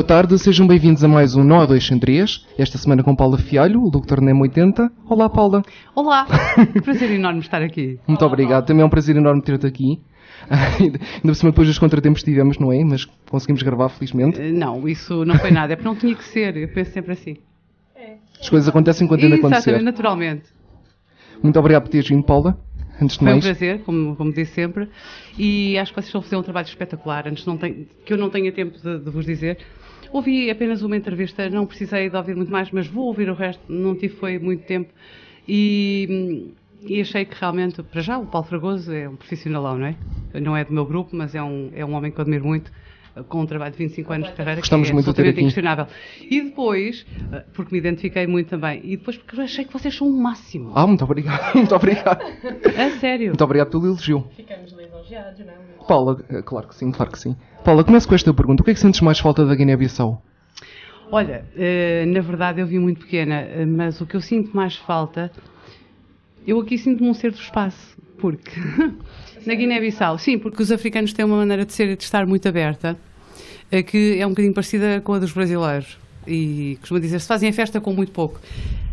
Boa tarde, sejam bem-vindos a mais um Nó 203. Esta semana com Paula Fialho, o Dr. NEM 80. Olá, Paula. Olá, prazer enorme estar aqui. Muito obrigado, também é um prazer enorme ter-te aqui. Ainda por cima, depois dos contratempos que tivemos, não é? Mas conseguimos gravar, felizmente. Eh, Não, isso não foi nada, é porque não tinha que ser, eu penso sempre assim. As coisas acontecem quando tem de Exatamente, acontecer. naturalmente. Muito obrigado por teres vindo, Paula. Antes de Foi um mais, prazer, como, como disse sempre, e acho que vocês estão a fazer um trabalho espetacular, antes não tenho, que eu não tenha tempo de, de vos dizer. Ouvi apenas uma entrevista, não precisei de ouvir muito mais, mas vou ouvir o resto, não tive foi muito tempo, e, e achei que realmente, para já, o Paulo Fragoso é um profissionalão, não é? Não é do meu grupo, mas é um, é um homem que eu admiro muito, com um trabalho de 25 anos de carreira, Gostamos que é muito de ter absolutamente aqui. inquestionável. E depois, eh, porque me identifiquei muito também, e depois porque eu achei que vocês são o máximo. Ah, muito obrigado, muito obrigado. A sério. Muito obrigado pelo elogio. Ficamos lisonjeados, não é? Paula, eh, claro que sim, claro que sim. Paula, começo com esta pergunta. O que é que sentes mais falta da Guiné-Bissau? Olha, eh, na verdade eu vi muito pequena, mas o que eu sinto mais falta, eu aqui sinto-me um ser do espaço, porque na Guiné-Bissau, sim, porque os africanos têm uma maneira de ser e de estar muito aberta, eh, que é um bocadinho parecida com a dos brasileiros. E costuma dizer, se fazem a festa com muito pouco.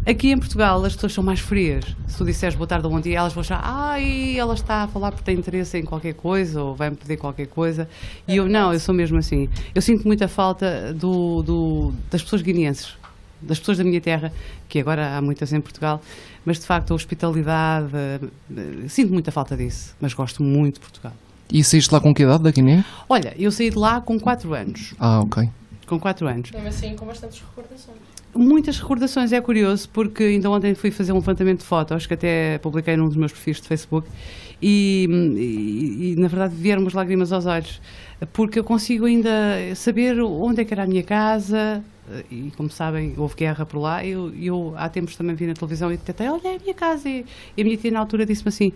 Aqui em Portugal as pessoas são mais frias. Se tu disseres boa tarde ou bom dia, elas vão achar, ai, ela está a falar porque tem interesse em qualquer coisa ou vai-me pedir qualquer coisa. E eu não, eu sou mesmo assim. Eu sinto muita falta do, do- das pessoas guineenses, das pessoas da minha terra, que agora há muitas em Portugal, mas de facto a hospitalidade, eh, sinto muita falta disso, mas gosto muito de Portugal. E saíste lá com que idade da Guiné? Olha, eu saí de lá com 4 anos. Ah, ok. Com 4 anos. Mesmo assim, com bastantes recordações. Muitas recordações, é curioso, porque ainda ontem fui fazer um levantamento de fotos que até publiquei num dos meus perfis de Facebook e, e- e, na verdade vieram umas lágrimas aos olhos, porque eu consigo ainda saber onde é que era a minha casa e como sabem houve guerra por lá, eu, eu há tempos também vi na televisão e tentei, olha é a minha casa e, a minha tia na altura disse-me assim,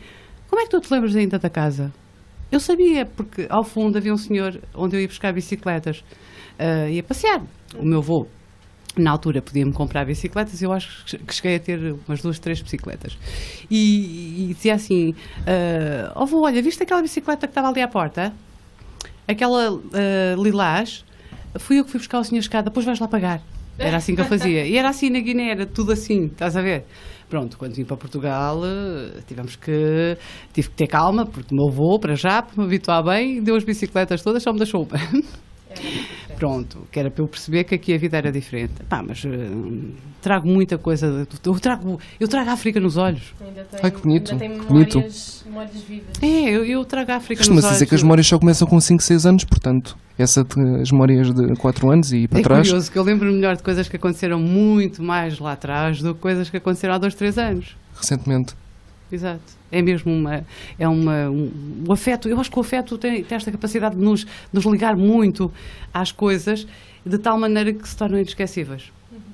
como é que tu te lembras ainda da casa? Eu sabia, porque ao fundo havia um senhor onde eu ia buscar bicicletas, ah, ia passear, o meu avô na altura podia-me comprar bicicletas, eu acho que cheguei a ter umas duas, três bicicletas. E, e dizia assim: "Ó avô, olha, viste aquela bicicleta que estava ali à porta? Aquela ah, lilás? Fui eu que fui buscar o senhor escada, depois vais lá pagar. Era assim que eu fazia. E era assim na Guiné, era tudo assim, estás a ver? Pronto, quando vim para Portugal, eh, tivemos que, tive que ter calma, porque o meu avô, para já, para me habituar bem, deu as bicicletas todas, só me deixou uma. Pronto, que era para eu perceber que aqui a vida era diferente. Pá, mas eh, trago muita coisa. Eu trago, eu trago a África nos olhos. Ainda tem, Ai, que bonito, Ainda tem memórias, memórias vivas. É, eu, eu trago a África Costuma-se nos olhos. dizer que as memórias só começam com 5, 6 anos, portanto, essa de, as memórias de 4 anos e para É trás. curioso que eu lembro melhor de coisas que aconteceram muito mais lá atrás do que coisas que aconteceram há dois, três anos. Recentemente. Exato. É mesmo uma. É uma um, o afeto, eu acho que o afeto tem, tem esta capacidade de nos, nos ligar muito às coisas de tal maneira que se tornam inesquecíveis.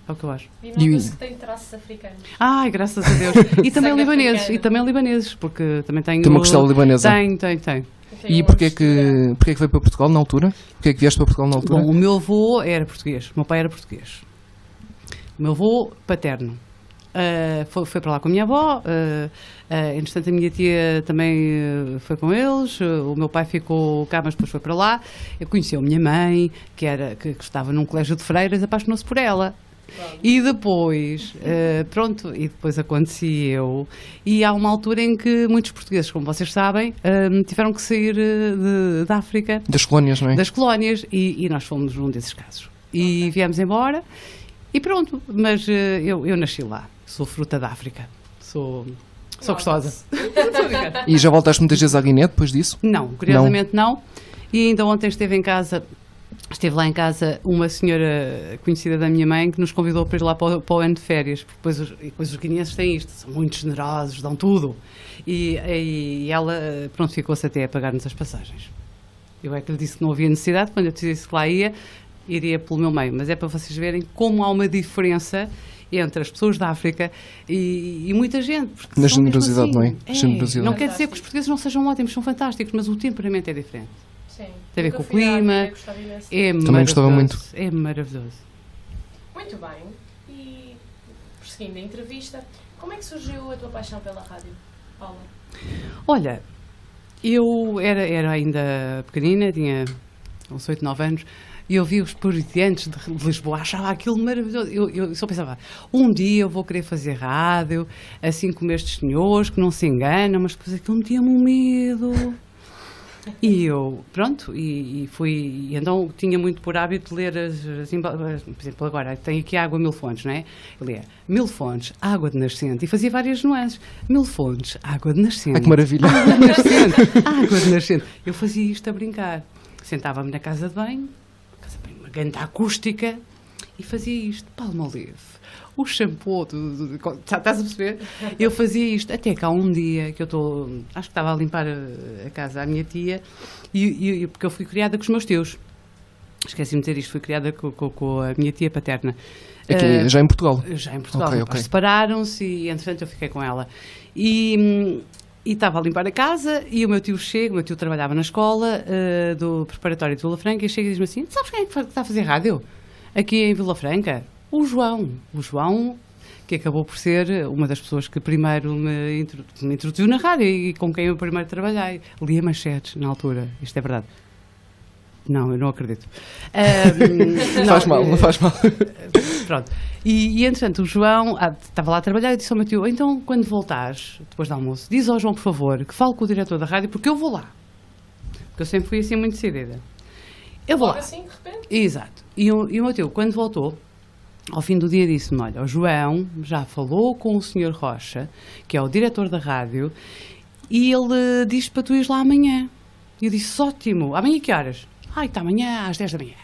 É o que eu acho. E nota-se que tem traços africanos. Ai, graças a Deus. E também libaneses. africano. E também libaneses, porque também tenho. Tem uma costela libanesa. Tenho, tenho. Tem E porquê é que, porquê é que veio para Portugal na altura? Porquê é que vieste para Portugal na altura? Bom, o meu avô era português, o meu pai era português. O meu avô paterno. Ah, foi, foi para lá com a minha avó, uh, entretanto a minha tia também foi com eles, o meu pai ficou cá, mas depois foi para lá. Eu conheci a minha mãe, que, era, que, que estava num colégio de freiras, apaixonou-se por ela. E depois, pronto, e depois aconteci eu. E há uma altura em que muitos portugueses, como vocês sabem, tiveram que sair de, da África Das colónias, não é? das colónias e, e nós fomos num desses casos. E viemos embora e pronto, mas eh, eu, eu nasci lá, sou fruta da África, sou, sou gostosa. E já voltaste muitas vezes à Guiné depois disso? não, curiosamente não. E ainda ontem esteve em casa, esteve lá em casa uma senhora conhecida da minha mãe que nos convidou para ir lá para o, para o ano de férias, porque depois os, e depois os guineenses têm isto, são muito generosos, dão tudo. E, e ela, pronto, ficou-se até a pagar-nos as passagens. Eu é que lhe disse que não havia necessidade, quando eu te disse que lá ia, iria pelo meu meio. Mas é para vocês verem como há uma diferença entre as pessoas da África e, e muita gente. porque Na são mesmo generosidade, não é? assim. Generosidade. Não quer dizer que os portugueses não sejam ótimos, são fantásticos, mas o temperamento é diferente. Sim. Tem a ver com o clima. É Também gostava maravilhoso, É maravilhoso. Muito bem. E prosseguindo a entrevista, como é que surgiu a tua paixão pela rádio, Paula? Olha, eu era, era ainda pequenina, tinha uns 8, 9 anos, e eu vi os parodiantes de, Lisboa, achava aquilo maravilhoso. Eu, eu só pensava, um dia eu vou querer fazer rádio, assim como estes senhores que não se enganam, mas depois aquilo metia-me um medo. E eu, pronto, e, e fui, e então tinha muito por hábito ler as, as embal- por exemplo, agora tem aqui água mil fontes, não é? Eu lia mil fontes, água de nascente, e fazia várias nuances. Mil fontes, água de nascente. Ai, que maravilha. Água de nascente, água de nascente. Eu fazia isto a brincar. Sentava-me na casa de banho, casa de banho, uma grande acústica, e fazia isto, palma livre. O shampoo, do- do- tá- estás a perceber? Eu fazia isto até que há um dia que eu estou, acho que estava a limpar a, a casa à minha tia, e, e- porque eu fui criada com os meus tios. Esqueci-me de dizer isto, fui criada com, com- com a minha tia paterna. Aqui, Eh, já em Portugal. já em Portugal. Ok, meus pais ok. Separaram-se e, entretanto, eu fiquei com ela. E hum, e estava a limpar a casa e o meu tio chega, o meu tio trabalhava na escola eh, do preparatório de Vila Franca e chega e diz-me assim: Sabes quem é que está a fazer rádio? Aqui em Vila Franca? O João. O João, que acabou por ser uma das pessoas que primeiro me introduziu na rádio e com quem eu primeiro trabalhei. Lia manchetes na altura, isto é verdade. Não, eu não acredito. Faz não, mal, eh, não faz mal. Pronto. E, e entretanto, o João ah, estava lá a trabalhar e disse ao meu tio: então, quando voltares, depois do almoço, diz ao João, por favor, que fale com o diretor da rádio, porque eu vou lá. Porque eu sempre fui assim muito decidida. Eu vou Logo lá. assim, de repente. Exato. E o, e o meu tio, quando voltou, ao fim do dia disse-me: Olha, o João já falou com o Sr. Rocha, que é o diretor da rádio, e ele diz para tu ires lá amanhã. E eu disse: Ótimo, amanhã que horas? Ai, está amanhã às 10 da manhã.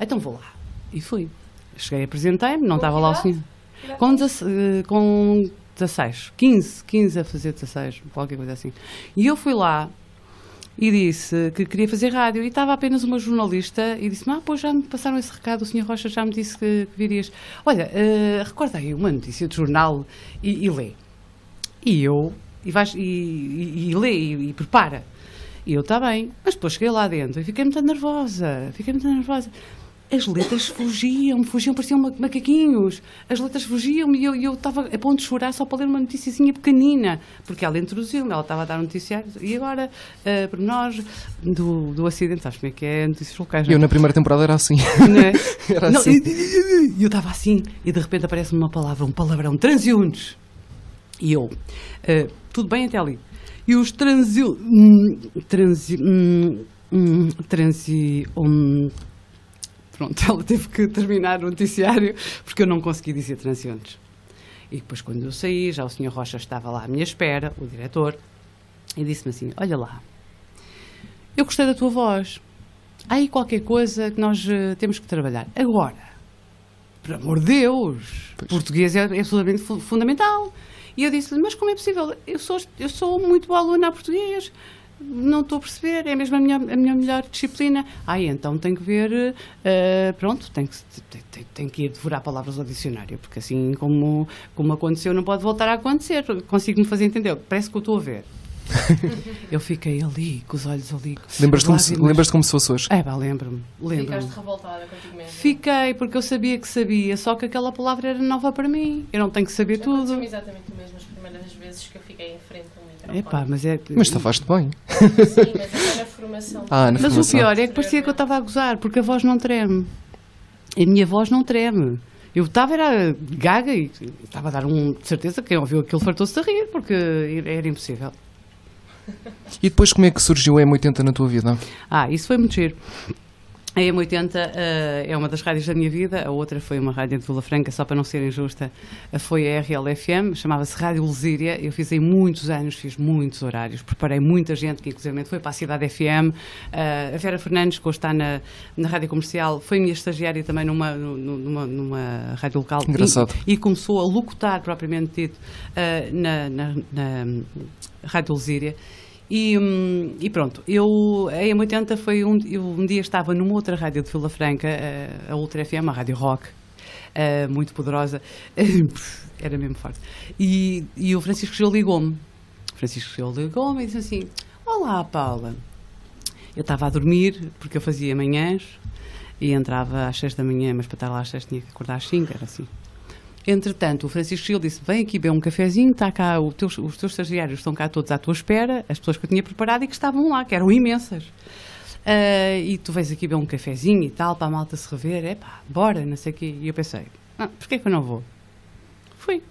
Então vou lá. E fui. Cheguei, apresentei-me, não estava lá o senhor. Com, tens? 16, eh, com 16, 15, 15 a fazer 16, qualquer coisa assim. E eu fui lá e disse que queria fazer rádio e estava apenas uma jornalista e disse-me, ah, pois já me passaram esse recado, o Sr. Rocha já me disse que, que virias. Olha, eh, recorda aí uma notícia de jornal e, e lê. E eu, e, vais, e, e, e lê e, e prepara. E eu, está bem. Mas depois cheguei lá dentro e fiquei muito nervosa. Fiquei muito nervosa. As letras fugiam, fugiam, pareciam ma- macaquinhos. As letras fugiam e eu eu estava a ponto de chorar só para ler uma noticiazinha pequenina. Porque ela introduziu-me, ela estava a dar um noticiário. E agora, uh, por nós, do, do acidente, sabes como é que é? Notícias locais. não é? Eu na primeira temporada era assim. Não é? Era Não, assim. e- eu estava assim, e de repente aparece-me uma palavra, um palavrão, transeuntes. E eu, eh, tudo bem até ali. E os transeuntes. Transi. hum, hum, transi. hum, pronto, ela teve que terminar o noticiário porque eu não consegui dizer transeuntes. E depois, quando eu saí, já o Sr. Rocha estava lá à minha espera, o diretor, e disse-me assim: Olha lá, eu gostei da tua voz. Há aí qualquer coisa que nós eh, temos que trabalhar. Agora, por amor de Deus, Pois. português é, é absolutamente fu- fundamental. E eu disse-lhe, mas como é possível? Eu sou, eu sou muito boa aluna a português. Não estou a perceber, é mesmo a minha, a minha melhor disciplina. Ah, então tem que ver, eh, pronto, tem que, tem- tem que ir devorar palavras ao dicionário, porque assim como, como aconteceu, não pode voltar a acontecer. Consigo-me fazer entender, parece que eu estou a ver. eu fiquei ali, com os olhos ali. Lembras-te como, se- lembras-te como se fosse hoje? É, pá, lembro-me, lembro-me. Ficaste revoltada contigo mesmo. Fiquei, porque eu sabia que sabia, só que aquela palavra era nova para mim. Eu não tenho que saber tudo. Aconteceu-me exatamente o mesmo as primeiras vezes que eu fiquei em frente a um microfone. Epá, mas é. Mas tafaste bem. Sim, mas na formação. Ah, na Mas o formação. pior é que parecia que eu estava a gozar, porque a voz não treme. A minha voz não treme. Eu estava, era gaga e estava a dar um. De certeza, quem ouviu aquilo fartou-se a rir, porque era impossível. E depois como é que surgiu a M80 na tua vida? Ah, isso foi muito giro. A M80 eh, é uma das rádios da minha vida, a outra foi uma rádio de Vila Franca, só para não ser injusta, eh, foi a RLFM, chamava-se Rádio Lesíria. Eu fiz aí muitos anos, fiz muitos horários, preparei muita gente que, inclusive, foi para a Cidade FM. Eh, a Vera Fernandes, que hoje está na, na rádio comercial, foi minha estagiária também numa, nu- numa, numa rádio local. Engraçado. E, e começou a locutar, propriamente dito, eh, na, na, na Rádio Lesíria. E, hum, e pronto, eu, a M80 foi um, eu um dia estava numa outra rádio de Vila Franca, eh, a Ultra FM, a Rádio Rock, eh, muito poderosa, era mesmo forte. E, e o Francisco Gil ligou-me. Francisco Gil ligou-me e disse assim: Olá, Paula. Eu estava a dormir, porque eu fazia manhãs e entrava às 6 da manhã, mas para estar lá às 6 tinha que acordar às 5, era assim. Entretanto, o Francisco Gil disse: Vem aqui beber um cafezinho, está cá, teus- os teus estagiários estão cá todos à tua espera, as pessoas que eu tinha preparado e que estavam lá, que eram imensas. ah, e tu vais aqui beber um cafezinho e tal, para a malta se rever, é pá, bora, não sei o quê. E eu pensei, ah, porquê que eu não vou? Fui.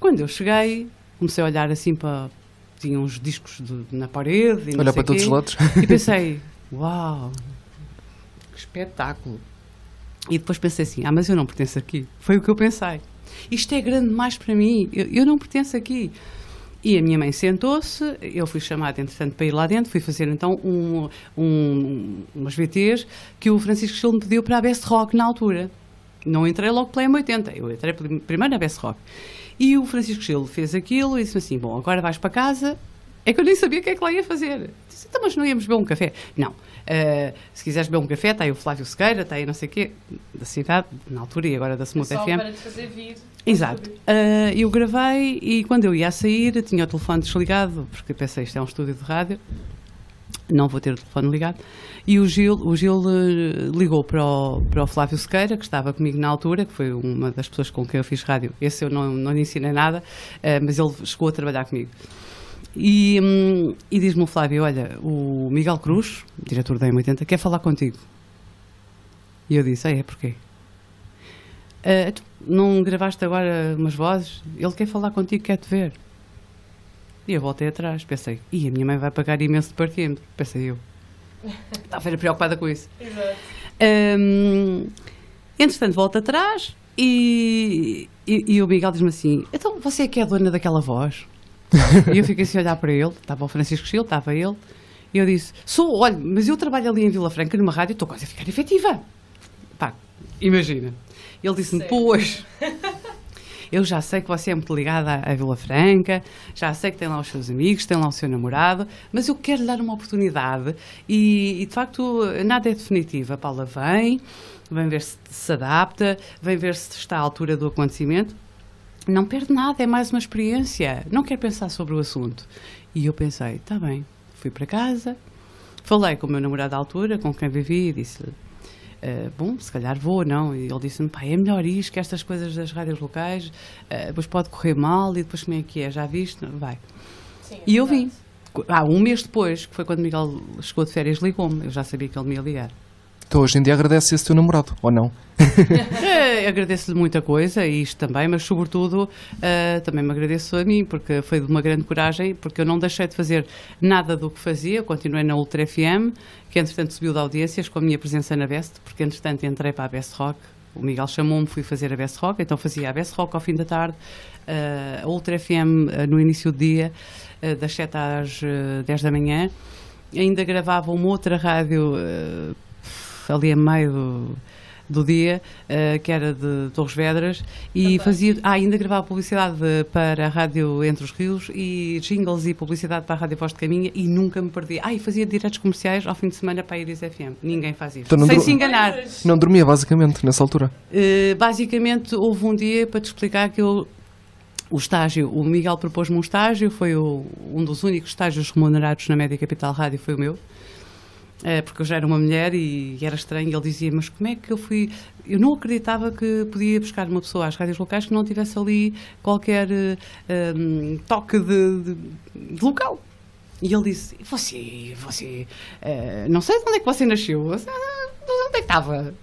Quando eu cheguei, comecei a olhar assim para. Tinha uns discos de- na parede Olhar para todos quê. os lados. E pensei, uau, que espetáculo. E depois pensei assim, ah, mas eu não pertenço aqui. Foi o que eu pensei. Isto é grande demais para mim, eu, eu não pertenço aqui. E a minha mãe sentou-se, eu fui chamada, entretanto, para ir lá dentro, fui fazer então um, um, umas VTs que o Francisco Gil me pediu para a Best Rock na altura. Não entrei logo pela M80, eu entrei prim- primeiro na Best Rock. E o Francisco Gil fez aquilo e disse assim: Bom, agora vais para casa. É que eu nem sabia o que é que lá ia fazer. Disse, então, mas não íamos beber um café? Não. Ah, se quiseres beber um café, está aí o Flávio Sequeira, está aí não sei o quê, da cidade, na altura e agora da Smooth Só FM. para te fazer vir. Exato. Ah, eu gravei e quando eu ia a sair tinha o telefone desligado, porque pensei isto é um estúdio de rádio, não vou ter o telefone ligado. E o Gil, o Gil eh, ligou para o, para o Flávio Sequeira, que estava comigo na altura, que foi uma das pessoas com quem eu fiz rádio. Esse eu não, não lhe ensinei nada, mas ele chegou a trabalhar comigo. E, hum, e diz-me o Flávio: Olha, o Miguel Cruz, diretor da M80, quer falar contigo. E eu disse: Ah, é porquê? "Ah, tu não gravaste agora umas vozes? Ele quer falar contigo, quer te ver. E eu voltei atrás, pensei, e a minha mãe vai pagar imenso de parquímetro, pensei eu. Estava preocupada com isso. Exato. Hum, entretanto, volto atrás e, e, e o Miguel diz-me assim: Então você é que é a dona daquela voz? E eu fiquei assim a olhar para ele, estava o Francisco Gil, estava ele, e eu disse: Sou, olha, mas eu trabalho ali em Vila Franca numa rádio, estou quase a ficar efetiva. Pá, imagina. Ele disse-me? Pois. Eu já sei que você é muito ligada à, à Vila Franca, já sei que tem lá os seus amigos, tem lá o seu namorado, mas eu quero lhe dar uma oportunidade e, e, de facto nada é definitivo. A Paula vem, vem ver se se adapta, vem ver se está à altura do acontecimento. Não perde nada, é mais uma experiência. Não quer pensar sobre o assunto. E eu pensei, está bem, fui para casa, falei com o meu namorado à altura, com quem vivi, e disse-lhe, "Ah, bom, se calhar vou, não? E ele disse-me, pá, é melhor isto que estas coisas das rádios locais, ah, depois pode correr mal e depois como é que é, já viste? Vai. Sim, é E eu vim. Ah, um mês depois, que foi quando Miguel chegou de férias, ligou-me. Eu já sabia que ele me ia ligar. Então hoje em dia agradece esse teu namorado, ou não? Eh, Agradeço-lhe muita coisa, isto também, mas sobretudo eh, também me agradeço a mim, porque foi de uma grande coragem, porque eu não deixei de fazer nada do que fazia, continuei na Ultra FM, que entretanto subiu de audiências com a minha presença na Best, porque entretanto entrei para a Best Rock, o Miguel chamou-me, fui fazer a Best Rock, então fazia a Best Rock ao fim da tarde, eh, a Ultra FM eh, no início do dia, eh, das 7 às eh, 10 da manhã, ainda gravava uma outra rádio ali a meio do, do dia, eh, que era de Torres Vedras, e Fantástico. fazia, ah, ainda gravava publicidade para a rádio Entre os Rios e jingles e publicidade para a rádio Voz de Caminha e nunca me perdia. Ah, e fazia diretos comerciais ao fim de semana para a Iris FM. Ninguém faz isso. Então Sem se enganar. Não dormia, basicamente, nessa altura. Uh, basicamente, houve um dia para te explicar que eu. O estágio, o Miguel propôs-me um estágio, foi o- um dos únicos estágios remunerados na Média Capital Rádio, foi o meu. Uh, porque eu já era uma mulher e, era estranho. Ele dizia: Mas como é que eu fui. Eu não acreditava que podia buscar uma pessoa às rádios locais que não tivesse ali qualquer uh, um, toque de, de- de local. E ele disse: Você, você, eh, não sei de onde é que você nasceu, você, ah, onde é que estava?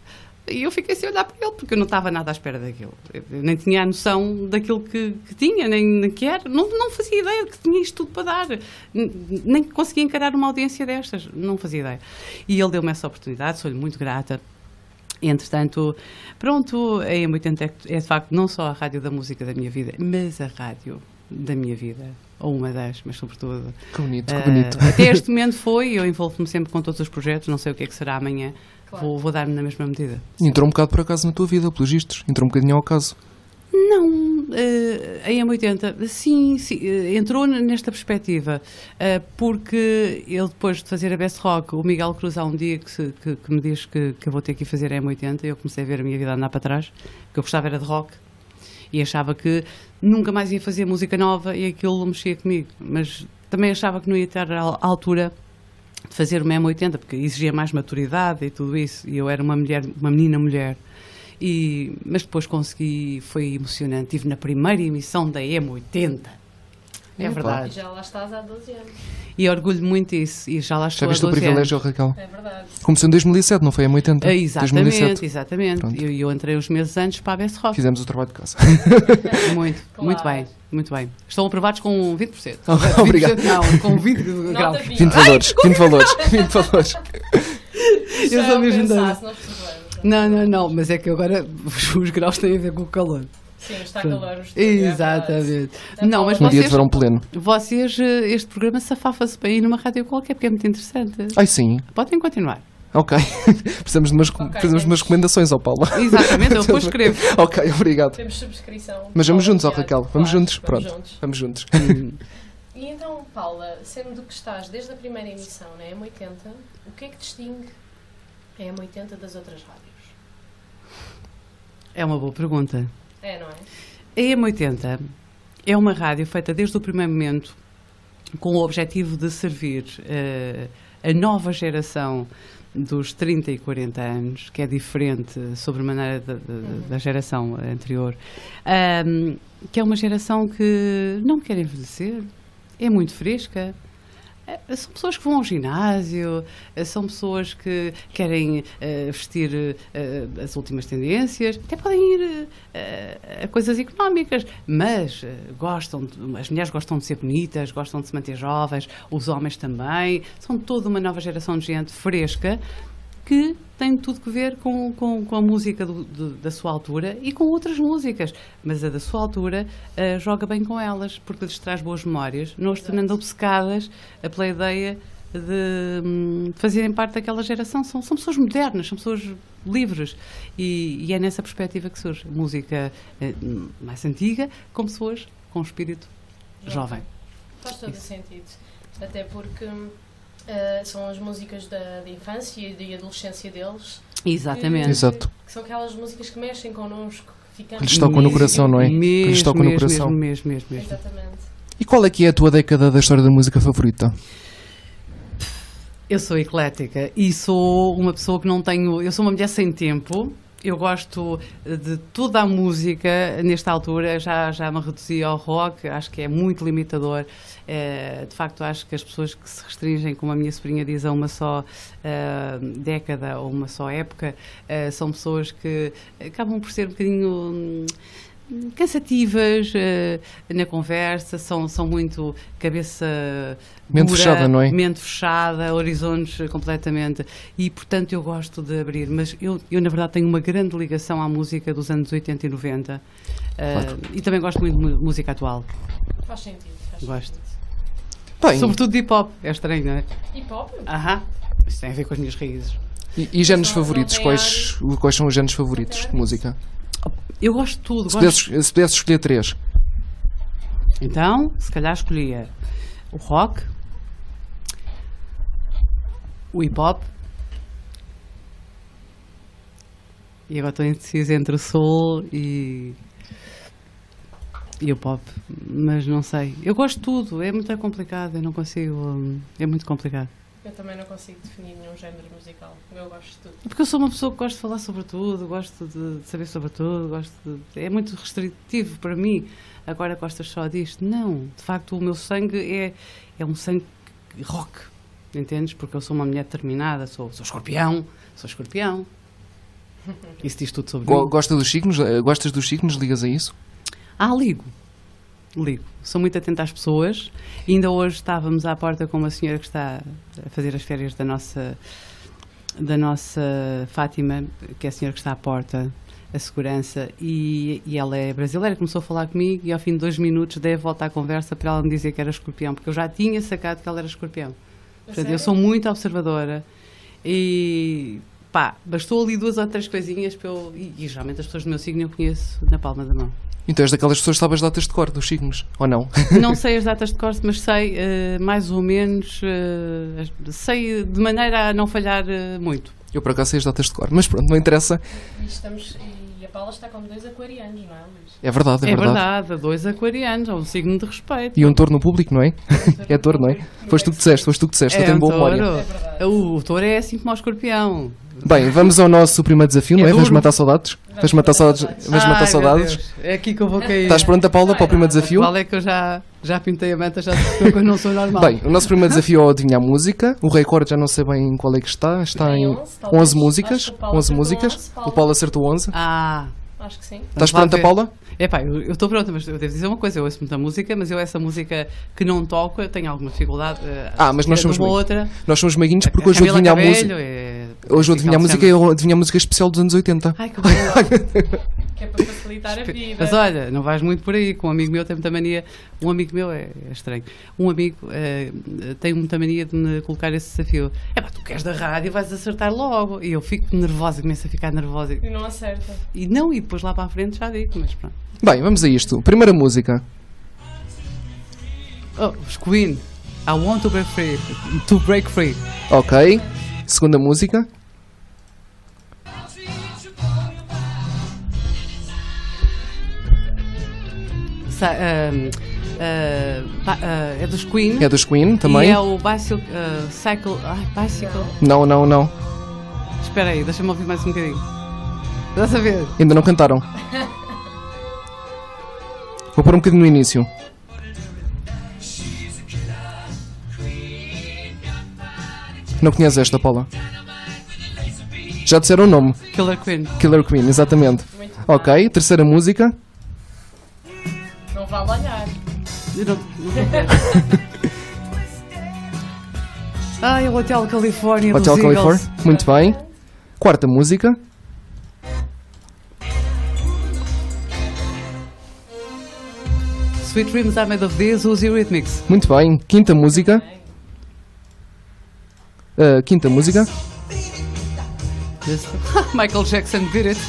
E eu fiquei a olhar para ele, porque eu não estava nada à espera daquilo. Eu nem tinha a noção daquilo que, que tinha, nem, que era. Não, não fazia ideia que tinha isto tudo para dar. Nem que conseguia encarar uma audiência destas. Não fazia ideia. E ele deu-me essa oportunidade, sou-lhe muito grata. Entretanto, pronto, a M80 é, é de facto não só a rádio da música da minha vida, mas a rádio da minha vida. Ou uma das, mas sobretudo. Que bonito, que Ah, bonito. até este momento foi, eu envolvo-me sempre com todos os projetos, não sei o que é que será amanhã. Claro. Vou, vou dar-me na mesma medida. Entrou um bocado por acaso na tua vida, pelos vistos. Entrou um bocadinho ao acaso. Não, eh, a M80, sim, sim, eh, entrou nesta perspectiva, eh, porque ele depois de fazer a Best Rock, o Miguel Cruz há um dia que, se- que- que me diz que, que eu vou ter que fazer a M80 e eu comecei a ver a minha vida andar para trás, que eu gostava era de rock e achava que nunca mais ia fazer música nova e aquilo mexia comigo, mas também achava que não ia estar à altura de fazer uma M80 porque exigia mais maturidade e tudo isso e eu era uma mulher, uma menina mulher e, mas depois consegui, foi emocionante. Estive na primeira emissão da M80. É Epá. E verdade. já lá estás há 12 anos. E orgulho muito disso. E já lá Já estou viste há o 12 privilégio, anos. Raquel? É verdade. Começou em 2007, não foi? Em 80? É, exatamente, 2007. exatamente. E eu, eu entrei uns meses antes para a Best Rock. Fizemos o trabalho de casa. Muito, Claro. muito bem, muito bem. Estão aprovados com 20%. Obrigado. 20%, Não, com 20 Nota graus. 20. 20 valores, 20 valores, 20 valores. Eu Já sou mesmo percebemos. Não, não, não, mas é que agora os graus têm a ver com o calor. Sim, está calor é Exatamente. verdade. Não, mas Um dia vocês, de verão pleno. vocês, eh, este programa safafa-se bem numa rádio qualquer, porque é muito interessante. Ai sim, Podem continuar. ok. Precisamos de umas, precisamos de umas recomendações ao Paulo. Exatamente, eu depois escrevo. ok, obrigado. Temos subscrição. Mas vamos juntos, ó Raquel. Vamos claro, juntos. vamos Pronto. juntos. Vamos juntos. E então, Paula, sendo que estás desde a primeira emissão na M80, o que é que distingue a M80 das outras rádios? É uma boa pergunta. É, não é? A M80 é uma rádio feita desde o primeiro momento com o objetivo de servir eh, a nova geração dos 30 e 40 anos, que é diferente sobremaneira da, da, da geração anterior, ahm, que é uma geração que não quer envelhecer, é muito fresca. Eh, São pessoas que vão ao ginásio, eh, são pessoas que querem eh, vestir eh, as últimas tendências, até podem ir eh, a coisas económicas, mas gostam, de- as mulheres gostam de ser bonitas, gostam de se manter jovens, os homens também, são toda uma nova geração de gente fresca que tem tudo que ver com, com, com a música do- do- da sua altura e com outras músicas, mas a da sua altura eh, joga bem com elas, porque lhes traz boas memórias, não as tornando obcecadas a pela ideia de hum, fazerem parte daquela geração. São, são pessoas modernas, são pessoas livres e, e é nessa perspectiva que surge música eh, mais antiga com pessoas com espírito jovem. Faz todo o sentido. Até porque eh, são as músicas da, da infância e da adolescência deles, Exatamente. Exato. que são aquelas músicas que mexem connosco, que. Que lhes tocam no coração, não é? Que Mesmo, lhes tocam no mesmo, coração. mesmo, mesmo, mesmo, mesmo. Exatamente. E qual é que é a tua década da história da música favorita? Eu sou eclética e sou uma pessoa que não tenho. Eu sou uma mulher sem tempo. Eu gosto de toda a música nesta altura. Já, já me reduzi ao rock, acho que é muito limitador. Eh, de facto, acho que as pessoas que se restringem, como a minha sobrinha diz, a uma só eh, década ou uma só época, eh, são pessoas que acabam por ser um bocadinho. hum, cansativas eh, na conversa, são, são muito cabeça Mente dura, fechada, não é? mente fechada, horizontes completamente. E, portanto, eu gosto de abrir. Mas eu, eu na verdade, tenho uma grande ligação à música dos anos 80 e 90. eh, Claro. E também gosto muito de música atual. Faz sentido. Faz Gosto. sentido. Bem, Sobretudo de hip hop. É estranho, não é? Hip hop? Aham. Isso tem a ver com as minhas raízes. e, e géneros favoritos? Quais, quais são os géneros favoritos de música? Eu gosto de tudo. Se Gosto... pudesses, se pudesses escolher três. Então, se calhar escolhia o rock, o hip hop e agora estou indecisa entre o soul e, e o pop, mas não sei. Eu gosto de tudo, é muito complicado, eu não consigo, hum, é muito complicado. Eu também não consigo definir nenhum género musical. Eu gosto de tudo. Porque eu sou uma pessoa que gosto de falar sobre tudo, gosto de saber sobre tudo, gosto de- é muito restritivo para mim. Agora gostas só disto? Não, de facto o meu sangue é, é um sangue rock, entendes? Porque eu sou uma mulher determinada, sou, sou escorpião, sou escorpião. Isso diz tudo sobre Go- mim. Gosta dos signos? Eh, Gostas dos signos? Ligas a isso? Ah, ligo. Ligo. Sou muito atenta às pessoas. E ainda hoje estávamos à porta com uma senhora que está a fazer as férias da nossa, da nossa Fátima, que é a senhora que está à porta, a segurança, e, e ela é brasileira, começou a falar comigo e ao fim de dois minutos dei a volta à conversa para ela me dizer que era escorpião, porque eu já tinha sacado que ela era escorpião. Portanto, eu sou muito observadora e pá, bastou ali duas ou três coisinhas para eu. E, e geralmente as pessoas do meu signo eu conheço na palma da mão. Então és daquelas pessoas que sabes datas de cor dos signos, ou não? Não sei as datas de corte, mas sei eh, mais ou menos, as- sei de maneira a não falhar eh, muito. Eu por acaso sei as datas de cor, mas pronto, não interessa. E, estamos, e a Paula está com dois aquarianos, não é, Luís? É verdade, é, É verdade. verdade, dois aquarianos, é um signo de respeito. E um touro no público, não é? É touro, não é? Foste tu que disseste, foste tu que disseste, eu tenho um boa memória. É o touro é assim como o escorpião. Bem, vamos ao nosso primeiro desafio, não É é? Vamos duro. matar saudades? Vais matar saudades? Vais Ai, matar saudades? É aqui que eu vou cair. Estás pronta, Paula, para o primeiro desafio? Vale é que eu já, já pintei a manta, já eu não sou normal. Bem, o nosso primeiro desafio é o adivinhar música. O recorde já não sei bem qual é que está. Está em 11, talvez. 11 músicas. Acho que o Paulo 11 acertou músicas. 11, Paulo. O Paulo acertou 11. Ah, Acho que sim. Estás vamos pronta. Paula? Epá, eu eu estou pronta, mas eu devo dizer uma coisa, eu ouço muita música, mas eu essa música que não toco, eu tenho alguma dificuldade. eh, Ah, mas nós somos uma outra. Nós somos meiguinhos porque A hoje Camila adivinhar música. Cabello é- Hoje vou adivinhar como música eu adivinhar música especial dos anos 80. Ai, que bom. Que é para facilitar a vida. Mas olha, não vais muito por aí, que um amigo meu tem muita mania. Um amigo meu é, é estranho. Um amigo eh, tem muita mania de me colocar esse desafio. É pá, tu queres da rádio, vais acertar logo. E eu fico nervosa, começo a ficar nervosa. E não acerta. E não, e depois lá para a frente já digo, mas pronto. Bem, vamos a isto. Primeira música. Oh, os Queen. I want to break free. To break free. Ok. Segunda música. Sa ah, ba- ah, é dos Queen. É dos Queen também. E é o Bicycle. ah, cycle. Ai, Bicycle. Não, não, não. Espera aí, deixa-me ouvir mais um bocadinho. Estás a ver? Ainda não cantaram. Vou pôr um bocadinho no início. Não conheces esta, Paula? Já disseram o nome. Killer Queen. Killer Queen, exatamente. Muito Ok, terceira música. Não vale olhar. Eu não, não. Ai, o Hotel Califórnia Hotel California. Muito bem. Quarta música. Sweet Dreams Are Made of This, os Eurythmics. Muito bem. Quinta música. Uh, quinta música. Michael Jackson did it.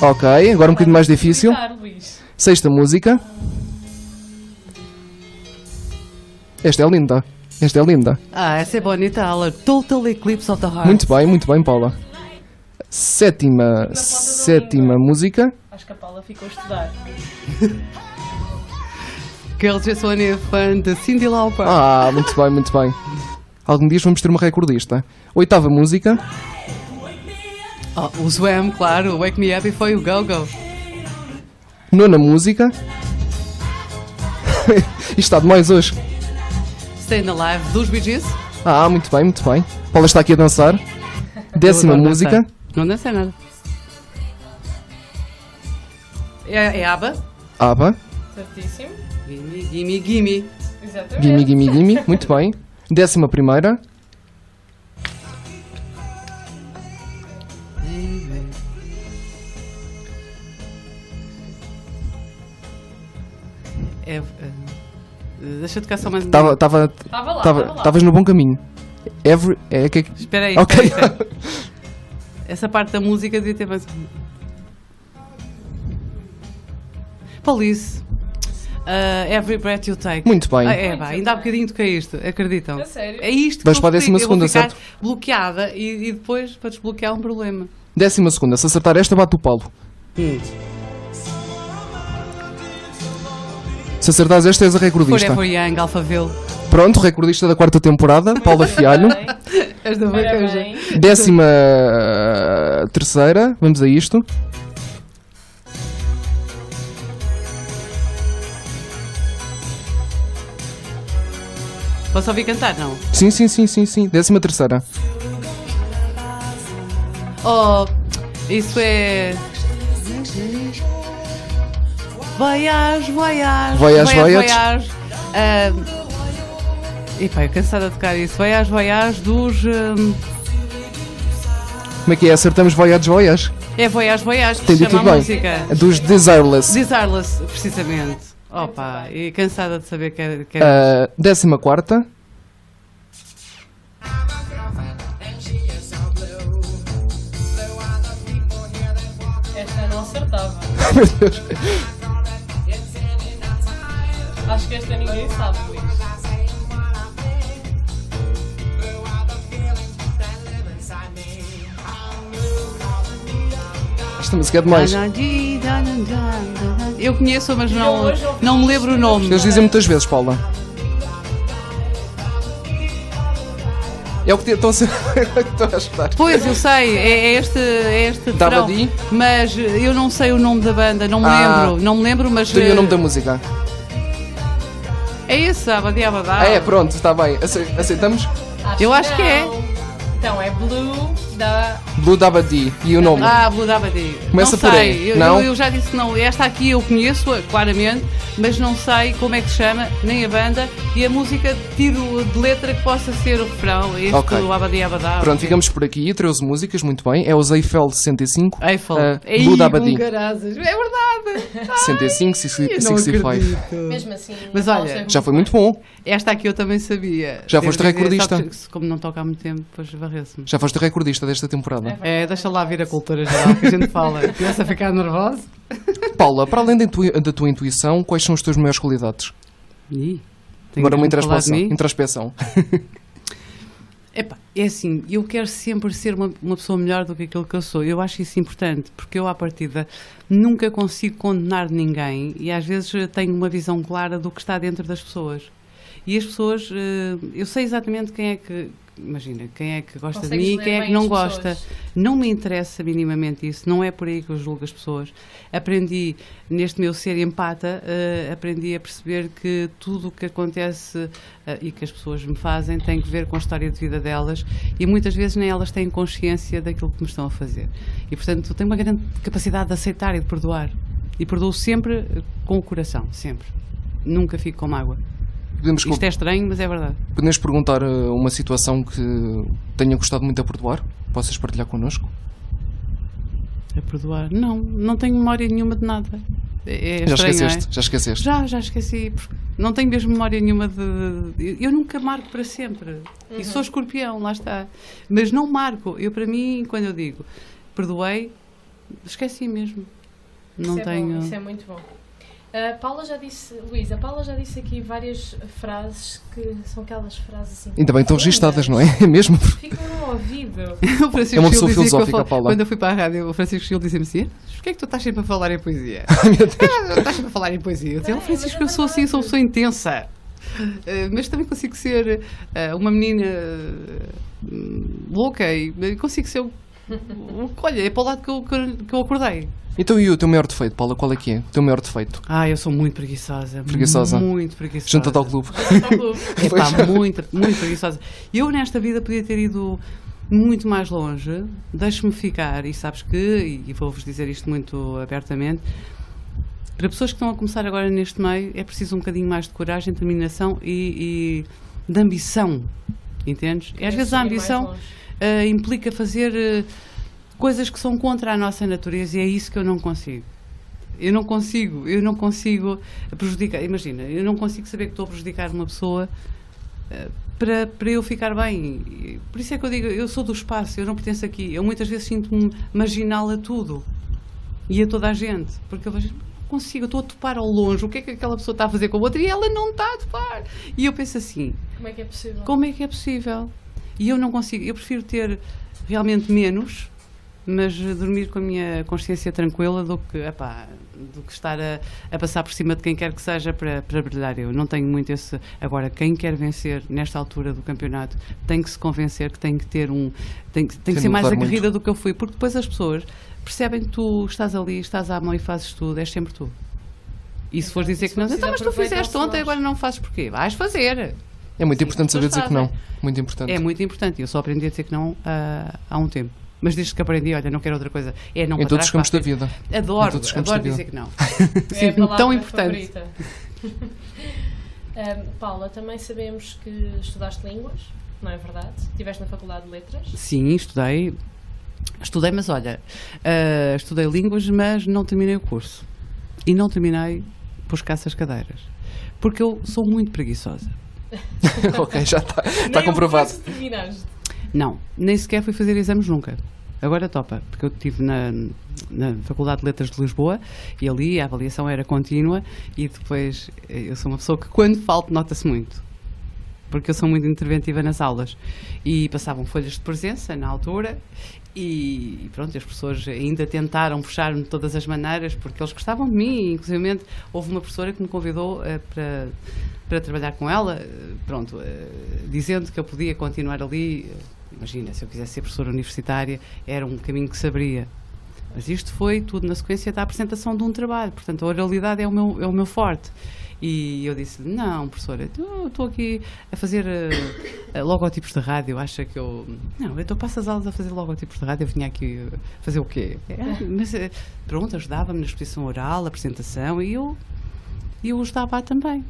Ok, agora um bocadinho mais difícil. Sexta música. Esta é linda. Esta é linda. Ah, essa é bonita, Ala. Total Eclipse of the Heart. Muito bem, muito bem, Paula. Sétima, sétima música. Acho que a Paula ficou a estudar. Girls Just Wanna Have Fun, de Cindy Lauper. Ah, muito bem, muito bem. Algum dia vamos ter uma recordista. Oitava música. Oh, o Swam, claro. Wake Me Up e foi o Go Go. Nona música. Isto está demais hoje. Staying Alive, dos Bee Gees. Ah, muito bem, muito bem. Paula está aqui a dançar. Décima música. dançar. Não dancei nada. É, é ABBA. ABBA. Certíssimo. Gimme, gimme, gimme. Exatamente. Gimme, gimme, gimme. Muito bem. Décima primeira. É, é, deixa eu tocar só mais um Estava, estava, Estava lá. Estava lá. estavas no bom caminho. Every, é que Espera aí, Ok. espera aí, espera aí. Essa parte da música devia ter mais. Police. Uh, every breath you take. Muito bem. Ah, é, pá, ainda há bocadinho toquei isto, acreditam? A sério? É isto que eu para a décima explico, eu vou segunda, ficar certo? bloqueada e, e depois para desbloquear um problema. Décima segunda. Se acertar esta, bate o Paulo. Se acertares esta, és a recordista. Forever Young, Alphaville. Pronto, recordista da quarta temporada, Paula Fialho. Esta. Décima eh, terceira, vamos a isto. Posso ouvir cantar? Não. Sim, sim, sim, sim, sim. Décima terceira. Oh, isso é. Voyage, voyage. Voyage, voyage. voyage. Ah, Epá, eu cansada de tocar isso. Voyage, voyage dos. hum, Como é que é? Acertamos Voyage Voyage. É Voyage, voyage. se chama tudo a bem. música. Dos Desireless. Desireless, precisamente. Opa, e cansada de saber que é. Que é- Ah, décima quarta. Esta não acertava. Meu Deus. Acho que esta ninguém sabe, Esta música é demais. Eu conheço, mas não, não me lembro o nome. Eles dizem muitas vezes, Paula. É o que estão a ser- é ajudar. Pois, eu sei, é, é este, é este. Dabadi? Mas eu não sei o nome da banda, não me Ah. lembro, não me lembro, mas. Tenho o nome eh, da música. É esse, Abadi Abadá. Ah, é, pronto, está bem. Ace- Aceitamos? Eu acho que é. Então é Blue da. Blue Dabadi. E o nome? Ah, Blue Dabadi. Começa não por sei. aí, Eu, não? eu- eu já disse não. Esta aqui eu conheço claramente, mas não sei como é que se chama, nem a banda e a música tiro de letra que possa ser o refrão. Este Ok. do Abadi Abadá. Pronto, ficamos por aqui. 13 músicas, muito bem. É os Eiffel 65. Eiffel. Ah, Ei, Blue Dabadi. É verdade. 65, Eu não 65. acredito. Mesmo assim. Mas olha, Já foi muito bom. Esta aqui eu também sabia. Já Devo foste dizer, recordista? só Como não toca há muito tempo, depois varreu-se-me. Já foste recordista desta temporada. É, deixa lá vir a cultura geral que a gente fala. Começa a ficar nervoso. Paula, para além da, intui- da tua intuição, quais são as tuas maiores qualidades? Ih, Agora uma introspeção. mim? introspeção. Epá, é assim, eu quero sempre ser uma, uma pessoa melhor do que aquilo que eu sou. Eu acho isso importante, porque eu, à partida, nunca consigo condenar ninguém e às vezes tenho uma visão clara do que está dentro das pessoas. E as pessoas, eh, eu sei exatamente quem é que, imagina, quem é que gosta Consegues de mim e quem é que não gosta. pessoas. Não me interessa minimamente isso, não é por aí que eu julgo as pessoas. Aprendi, neste meu ser empata, eh, aprendi a perceber que tudo o que acontece eh, e que as pessoas me fazem tem que ver com a história de vida delas e muitas vezes nem elas têm consciência daquilo que me estão a fazer. E portanto tenho uma grande capacidade de aceitar e de perdoar. E perdoo sempre eh, com o coração, sempre. Nunca fico com mágoa. Podemos, Isto é estranho, mas é verdade. podemos perguntar uh, uma situação que tenha gostado muito a perdoar? Possas partilhar connosco? A perdoar. Não, não tenho memória nenhuma de nada. É, é já estranho, não é? esqueceste? Já esqueceste? Já, já esqueci. porque Não tenho mesmo memória nenhuma de. eu- nunca marco para sempre. E sou escorpião, lá está. Mas não marco. Eu, para mim, quando eu digo perdoei, esqueci mesmo. Não isso é tenho. bom, isso é muito bom. A Paula já disse, Luísa, a Paula já disse aqui várias frases que são aquelas frases assim. Ainda bem estão registadas, não é? É mesmo? Ficam no ouvido. O Francisco É uma pessoa eu filosófica, fal- Paula. Quando eu fui para a rádio, o Francisco Gil dizia-me assim: Porquê é que tu estás sempre a falar em poesia? Ai, meu Deus. Ah, estás sempre a falar em poesia. Eu dizia, Não, "Oh, Francisco, mas é eu sou assim, sou uma pessoa intensa. Eh, mas também consigo ser eh, uma menina eh, louca e consigo ser. Olha, é para o lado que eu, que eu- que eu acordei. Então e o teu maior defeito, Paula? Qual é que é? O teu maior defeito? Ah, eu sou muito preguiçosa. Preguiçosa. Muito preguiçosa. Junta-te ao clube. Epá, muito, muito preguiçosa. Eu nesta vida podia ter ido muito mais longe. Deixe-me ficar, e sabes que, e vou-vos dizer isto muito abertamente, para pessoas que estão a começar agora neste meio é preciso um bocadinho mais de coragem, determinação e, e de ambição. Entendes? E às vezes a ambição ah, implica fazer ah, coisas que são contra a nossa natureza e é isso que eu não consigo. Eu não consigo, eu não consigo prejudicar. Imagina, eu não consigo saber que estou a prejudicar uma pessoa eh, para, para eu ficar bem. Por isso é que eu digo, eu sou do espaço, eu não pertenço aqui. Eu muitas vezes sinto-me marginal a tudo e a toda a gente, porque eu vejo, não consigo, eu estou a topar ao longe, o que é que aquela pessoa está a fazer com a outra e ela não está a topar. E eu penso assim, Como é que é possível? como é que é possível? E eu não consigo, eu prefiro ter realmente menos, mas dormir com a minha consciência tranquila do que, epá, do que estar a, a passar por cima de quem quer que seja para, para brilhar. Eu não tenho muito esse. Agora, quem quer vencer nesta altura do campeonato tem que se convencer que tem que ter um. tem que, tem Tem que ser mais aguerrida do que eu fui, porque depois as pessoas percebem que tu estás ali, estás à mão e fazes tudo, és sempre tu. E se fores dizer que não, então, mas tu preciso, fizeste ontem, agora não fazes porquê? Vais fazer. É muito Sim, importante saber dizer que não. Muito importante. É muito importante. Eu só aprendi a dizer que não ah, há um tempo. Mas desde que aprendi, olha, não quero outra coisa. É não em todos os campos da vida. Adoro, em todos os campos adoro da vida. dizer que não. É a Sinto-me tão palavra importante. Paula, também sabemos que estudaste línguas, não é verdade? Estiveste na Faculdade de Letras. Sim, estudei. Estudei, mas olha, ah, estudei línguas, mas não terminei o curso. E não terminei por escassas cadeiras. Porque eu sou muito preguiçosa. ok, já está. Está o comprovado. Não, nem sequer fui fazer exames nunca. Agora topa, porque eu estive na, na Faculdade de Letras de Lisboa e ali a avaliação era contínua e depois eh, eu sou uma pessoa que quando falto nota-se muito. Porque eu sou muito interventiva nas aulas. E passavam folhas de presença na altura e pronto, as pessoas ainda tentaram puxar-me de todas as maneiras porque eles gostavam de mim. Inclusive, houve uma professora que me convidou uh, para, para trabalhar com ela, uh, pronto, uh, dizendo que eu podia continuar ali. Imagina, se eu quisesse ser professora universitária, era um caminho que se abria. Mas isto foi tudo na sequência da apresentação de um trabalho, portanto, a oralidade é o meu, é o meu forte. E eu disse: Não, professora, eu estou aqui a fazer uh, logotipos de rádio. Acha que eu. Não, eu estou passo as aulas a fazer logotipos de rádio. Eu vinha aqui fazer o quê? Ah, mas pronto, ajudava-me na exposição oral, apresentação e eu, eu ajudava também.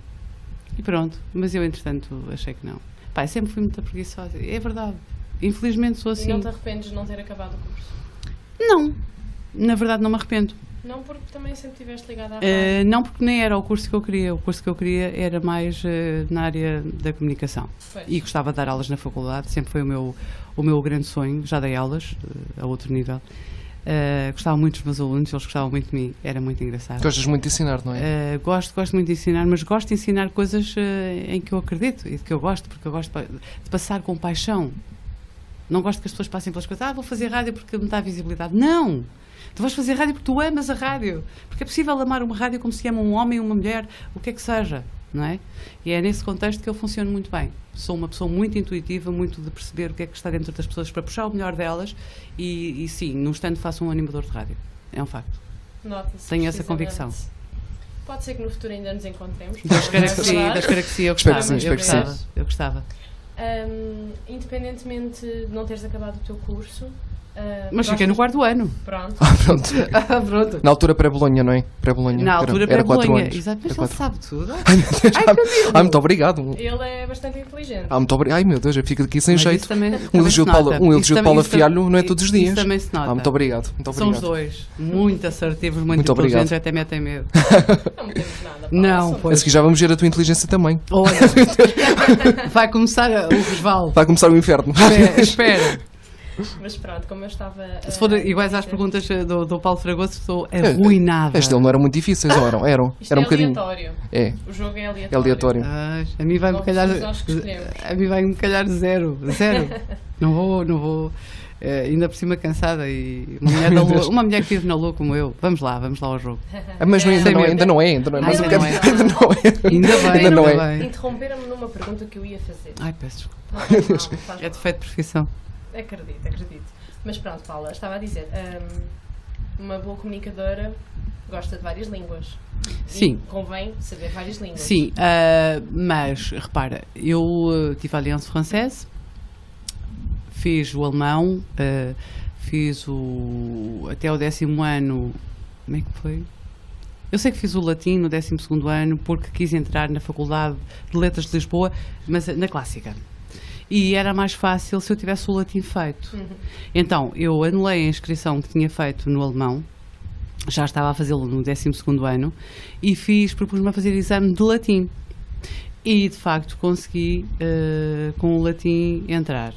E pronto, mas eu entretanto achei que não. Pai, sempre fui muito preguiçosa. É verdade. Infelizmente sou assim. E não te arrependes de não ter acabado o curso? Não, na verdade não me arrependo. Não porque também sempre estiveste ligada à rádio? Uh, não porque nem era o curso que eu queria. O curso que eu queria era mais uh, na área da comunicação. Pois. E gostava de dar aulas na faculdade. Sempre foi o meu, o meu grande sonho. Já dei aulas uh, a outro nível. gostava muito dos meus alunos, eles gostavam muito de mim. Era muito engraçado. Gostas muito de ensinar, não é? gosto, gosto muito de ensinar, mas gosto de ensinar coisas em que eu acredito e de que eu gosto, porque eu gosto de passar com paixão. Não gosto que as pessoas passem pelas coisas. Ah, vou fazer rádio porque me dá visibilidade. Não! Tu vais fazer rádio porque tu amas a rádio. Porque é possível amar uma rádio como se ama um homem, uma mulher, o que é que seja. Não é? E é nesse contexto que eu funciono muito bem. Sou uma pessoa muito intuitiva, muito de perceber o que é que está dentro das pessoas para puxar o melhor delas e, e sim, no instante faço um animador de rádio. É um facto. Tenho essa convicção. Pode ser que no futuro ainda nos encontremos. Deus queira que sim, Deus queira que sim, eu gostava. Sim, eu gostava. Eu gostava. Um, independentemente de não teres acabado o teu curso, Uh, Mas fiquei no quarto ano. Pronto. Ah, pronto. ah, pronto. Na altura pré-Bolonha, não é? Pré-Bolonha. Na altura pré-Bolonha. Exato, mas ele sabe tudo. Ai, Ai, muito obrigado. Ele é bastante inteligente. Ah, muito obrigado. Ai, meu Deus, eu fico aqui sem mas jeito. Também, um elogio de Paula, um elogio de Paula Fialho não é todos os dias. Isso também se nota. Ah, muito obrigado. Muito obrigado. Somos dois. Muito assertivos, muito, muito inteligentes, até metem medo. Não me temos nada. Não, pois. Já vamos ver a tua inteligência também. Olha, vai começar o resval. Vai começar o inferno. Espera. espera. Mas pronto, como eu estava. Se for iguais às perguntas do, do Paulo Fragoso, estou arruinada. As dele não eram muito difíceis, ou eram? Eram. Isto era um é bocadinho. aleatório. É. O jogo é aleatório. É aleatório. Ah, a mim vai-me calhar. A mim vai-me calhar zero. Zero. não vou, não vou. É, ainda por cima cansada e uma mulher, da lua, uma mulher que vive na lua como eu. Vamos lá, vamos lá ao jogo. Ah, mas não, ainda, não, ainda não é, ainda não é. Mas ainda, não é. ainda não é. Ainda bem, ainda não é. Interromperam-me numa pergunta que eu ia fazer. Ai, peço desculpa. é defeito de profissão. Acredito, acredito. Mas pronto, Paula, estava a dizer, um, uma boa comunicadora gosta de várias línguas. Sim. E convém saber várias línguas. Sim, uh, mas repara, eu uh, tive a Aliança Francesa, fiz o alemão, uh, fiz o. até o décimo ano. Como é que foi? Eu sei que fiz o latim no 12 ano porque quis entrar na Faculdade de Letras de Lisboa, mas na clássica e era mais fácil se eu tivesse o latim feito. Uhum. Então, eu anulei a inscrição que tinha feito no alemão, já estava a fazê-lo no 12 ano, e fiz, propus-me a fazer exame de latim. E, de facto, consegui, uh, com o latim, entrar.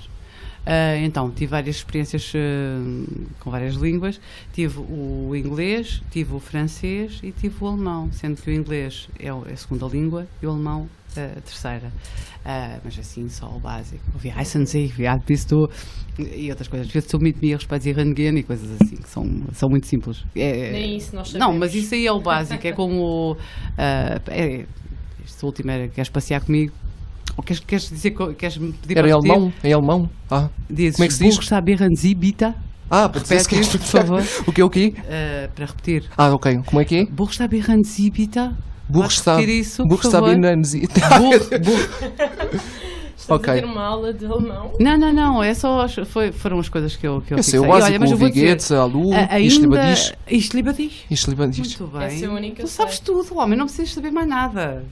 Uh, então, tive várias experiências uh, com várias línguas. Tive o inglês, tive o francês e tive o alemão, sendo que o inglês é, é a segunda língua e o alemão a terceira. Uh, mas assim, só o básico. Wie alt bist du? E outras coisas. Às vezes sou mit mir spazieren e coisas assim, que são, são muito simples. É, Nem isso nós sabemos. Não, mas isso aí é o básico. É como. Uh, é, este último era: queres passear comigo? Queres, queres dizer queres me pedir Era em alemão? Em alemão? Ah. Dizes, como é que se diz? Sie bitte? Ah, para dizer por favor. o que é o quê? Uh, para repetir. Ah, ok. Como é que é? Buchstaben Sie bitte? Buchstab, isso, Buchstabinanzi. Estamos ok. a ter uma aula de alemão? Não, não, não. É só, foi, foram as coisas que eu, que eu, eu sei, o básico, olha, mas o Viguete, a Lu, Ishlibadish. Ishlibadish. Ishlibadish. Muito bem. Essa é a única tu sabes sei. tudo, homem. Não precisas saber mais nada.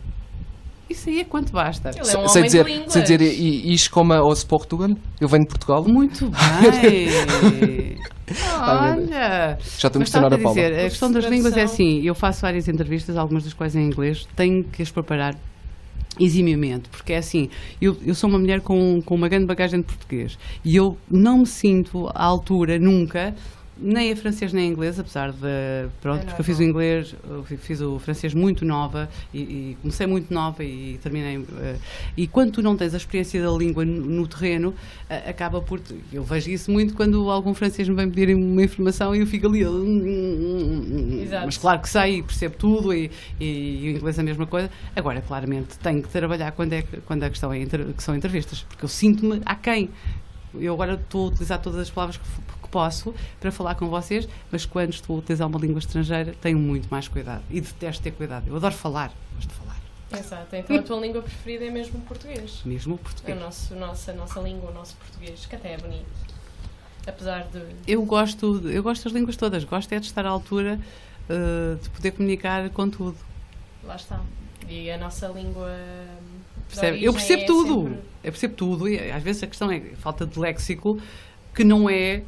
Isso aí é quanto basta. Ele é um sei, dizer, sei dizer, e, isto como aos Portugal? Eu venho de Portugal. Muito bem. Olha. Já estou a questionar a Paula. Dizer, a questão das línguas é assim, eu faço várias entrevistas, algumas das quais em inglês, tenho que as preparar eximiamente, porque é assim, eu, eu sou uma mulher com, com uma grande bagagem de português e eu não me sinto à altura nunca nem a francês nem a inglês, apesar de. Pronto, É porque eu fiz o inglês, fiz o francês muito nova e, e comecei muito nova e terminei. eh, e quando tu não tens a experiência da língua no, no terreno, eh, acaba por. Eu vejo isso muito quando algum francês me vem pedir uma informação e eu fico ali. Exato. Mas claro que sei, percebo tudo e, e, e o inglês é a mesma coisa. Agora, claramente, tenho que trabalhar quando, é, quando a questão é inter- que são entrevistas, porque eu sinto-me aquém. Eu agora estou a utilizar todas as palavras que posso para falar com vocês, mas quando estou a utilizar uma língua estrangeira, tenho muito mais cuidado. E detesto ter cuidado. Eu adoro falar, gosto de falar. Exato. Então a tua língua preferida é mesmo o português. Mesmo o É português. nosso, nossa, a nossa língua, o nosso português, que até é bonito. Apesar de. Eu gosto, eu gosto das línguas todas. Gosto é de estar à altura eh, de poder comunicar com tudo. Lá está. E a nossa língua. de Percebe? Eu percebo é tudo. sempre- Eu percebo tudo e às vezes a questão é falta de léxico que não é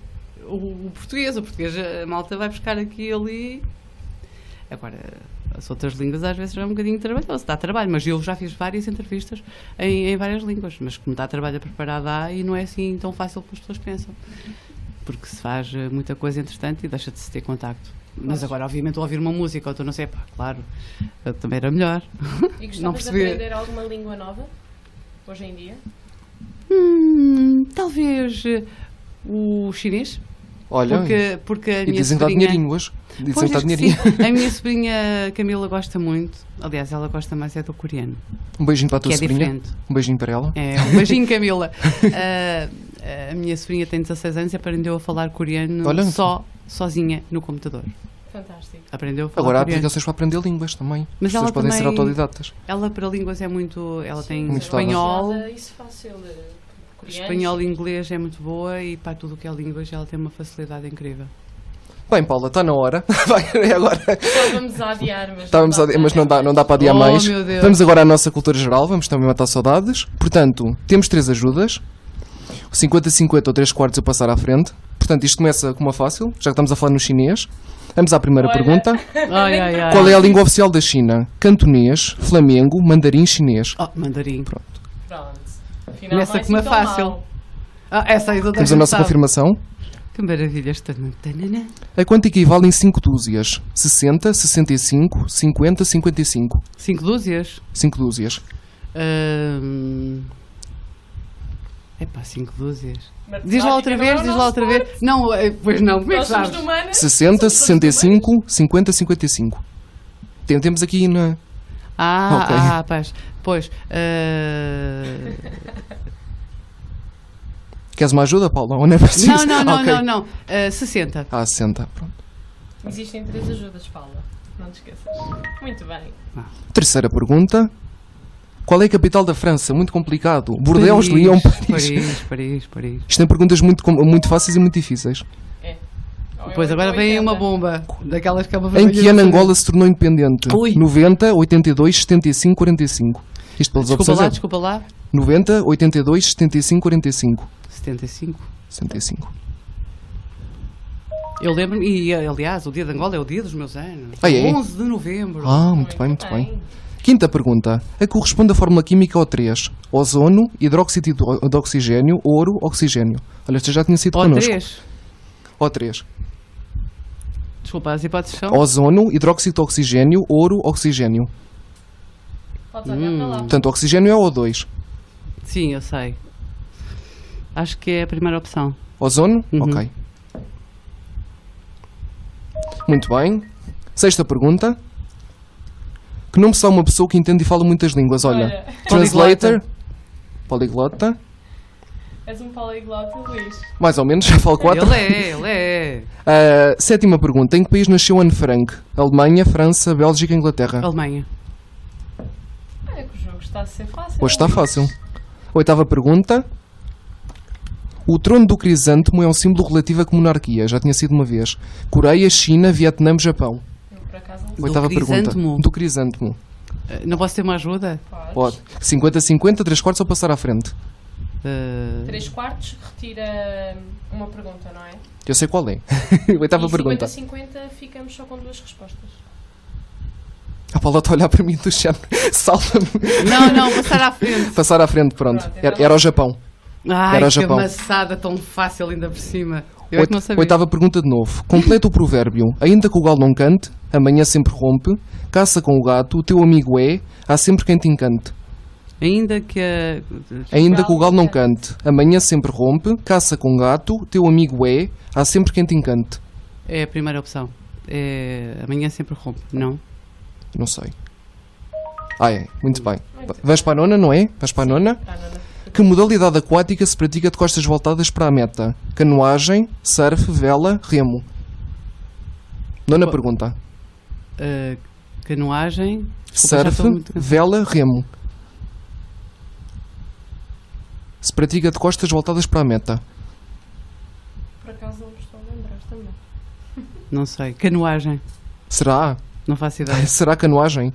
o, o português. O português, a malta vai buscar aqui e ali. Agora, as outras línguas às vezes é um bocadinho trabalhoso, dá trabalho, mas eu já fiz várias entrevistas em, em várias línguas, mas como dá trabalho a preparar dá e não é assim tão fácil como as pessoas pensam. Porque se faz eh, muita coisa entretanto e deixa de se ter contacto. Mas agora, obviamente, ouvir uma música, ou tu não sei, pá, claro, também era melhor. E Não gostavas de aprender alguma língua nova? Hoje em dia? Hum, talvez eh, o chinês, Olha, porque, porque a e minha dizem que dá sobrinha... dinheirinho hoje. Dizem Pois, que dá dinheirinho. sim. A minha sobrinha Camila gosta muito. Aliás, ela gosta mais é do coreano, Um beijinho para a tua que é sobrinha. diferente. Um beijinho para ela. É, um beijinho, Camila. Ah, a minha sobrinha tem 16 anos e aprendeu a falar coreano Olha. só, sozinha, no computador. Fantástico. Aprendeu a falar Agora há aplicações para aprender línguas também. Mas As ela pessoas podem ser também- autodidatas. Ela para línguas é muito... Ela tem Muito espanhol, Isso fácil. Espanhol e inglês é muito boa e para tudo o que é línguas ela tem uma facilidade incrível. Bem, Paula, está na hora. Vai, é agora. Estávamos a adiar, mas. Estávamos a, dá mas não dá, para não dá para adiar Oh, mais. meu Deus. Vamos agora à nossa cultura geral, vamos também matar saudades. Portanto, temos três ajudas. O 50-50 ou 3 quartos eu passar à frente. Portanto, isto começa com uma fácil, já que estamos a falar no chinês. Vamos à primeira Olha. pergunta. Ai, ai, ai. Qual é a língua oficial da China? Cantonês, flamengo, mandarim chinês. Oh, mandarim. Pronto. Afinal, Começa não é assim fácil. mal. Ah, essa aí toda Temos a nossa sabe. confirmação. Que maravilha esta. Tanana. A quanto equivalem 5 dúzias? 60, 65, 50, 55. Cinco dúzias? 5 dúzias. Hum... Epá, cinco dúzias. Diz lá outra é vez, o diz lá outra vez. Não, pois não, como é que sabes? de humanas. 60, somos todos de 65, 50, 55. Tem- Temos aqui na. Ah, Ok. ah, pois. Pois. eh, Queres uma ajuda, Paula? Ou não é preciso? Não, não, não, Ok. não, não. Eh, 60. Ah, 60. Pronto. Existem três ajudas, Paula. Não te esqueças. Muito bem. Terceira pergunta. Qual é a capital da França? Muito complicado. Bordeaux, Lyon, Paris. Paris, Paris, Paris. Isto tem perguntas muito, muito fáceis e muito difíceis. É. Pois agora 80. vem uma bomba. Daquelas que é uma Em que ano. Angola se tornou independente? Ui. 90, 82, 75, 45. Isto pelas Desculpa lá, é desculpa lá. 90, 82, 75, 45. 75. 65. Eu lembro-me, e aliás, o dia de Angola é o dia dos meus anos. Ah, é? 11 de novembro. Ah, muito bem, muito bem. Quinta pergunta. A que corresponde a fórmula química O3? Ozono, hidróxido de oxigênio, ouro, oxigênio. Olha, esta já tinha sido Ou connosco. 3. O3. Desculpa, as hipóteses são. Ozono, hidróxido de oxigênio, ouro, oxigênio. Podes olhar para lá. Portanto, oxigênio é O2. Sim, eu sei. Acho que é a primeira opção. Ozono? Uhum. Ok. Muito bem. Sexta pergunta. Que nome são uma pessoa que entende e fala muitas línguas? Olha, Olha. translator, poliglota, És um poliglota, Luís. mais ou menos, já falo quatro. Ele é, ele é. Ah, sétima pergunta. Em que país nasceu Anne Frank? Alemanha, França, Bélgica, Inglaterra? Alemanha. Olha que o jogo está a ser fácil. Hoje está fácil. Oitava pergunta. O trono do crisântemo é um símbolo relativo a que monarquia? Já tinha sido uma vez. Coreia, China, Vietnã, Japão. Eu, por acaso, não sei. Oitava pergunta. crisântemo? Do crisântemo. Eh, Não posso ter uma ajuda? Pode. 50-50, 3 quartos ou passar à frente? Eh, 3 quartos retira uma pergunta, não é? Eu sei qual é. Oitava e pergunta. 50-50 ficamos só com duas respostas. A Paula está a olhar para mim do chão. Salva-me. Não, não, passar à frente. Passar à frente, pronto. Pronto, Era, então- era o Japão. Ai, Era o que Japão. amassada tão fácil ainda por cima. Eu é que não sabia. Oitava pergunta de novo. Completa o provérbio. Ainda que o galo não cante, amanhã sempre rompe. Caça com o gato, o teu amigo é, há sempre quem te encante. Ainda que a... Ainda que o galo não cante, amanhã sempre rompe. Caça com o gato, o teu amigo é, há sempre quem te encante. É a primeira opção. É... Amanhã sempre rompe. Não. Não sei. Ah, é. Muito bem. Vais para a nona, não é? Vais para a nona? Que modalidade aquática se pratica de costas voltadas para a meta? Canoagem, surf, vela, remo. Nona pergunta. Uh, canoagem. Desculpa, Surf, vela, remo. Se pratica de costas voltadas para a meta. Por acaso não me estou a lembrar também. Não sei. Canoagem. Será? Não faço ideia. Será canoagem?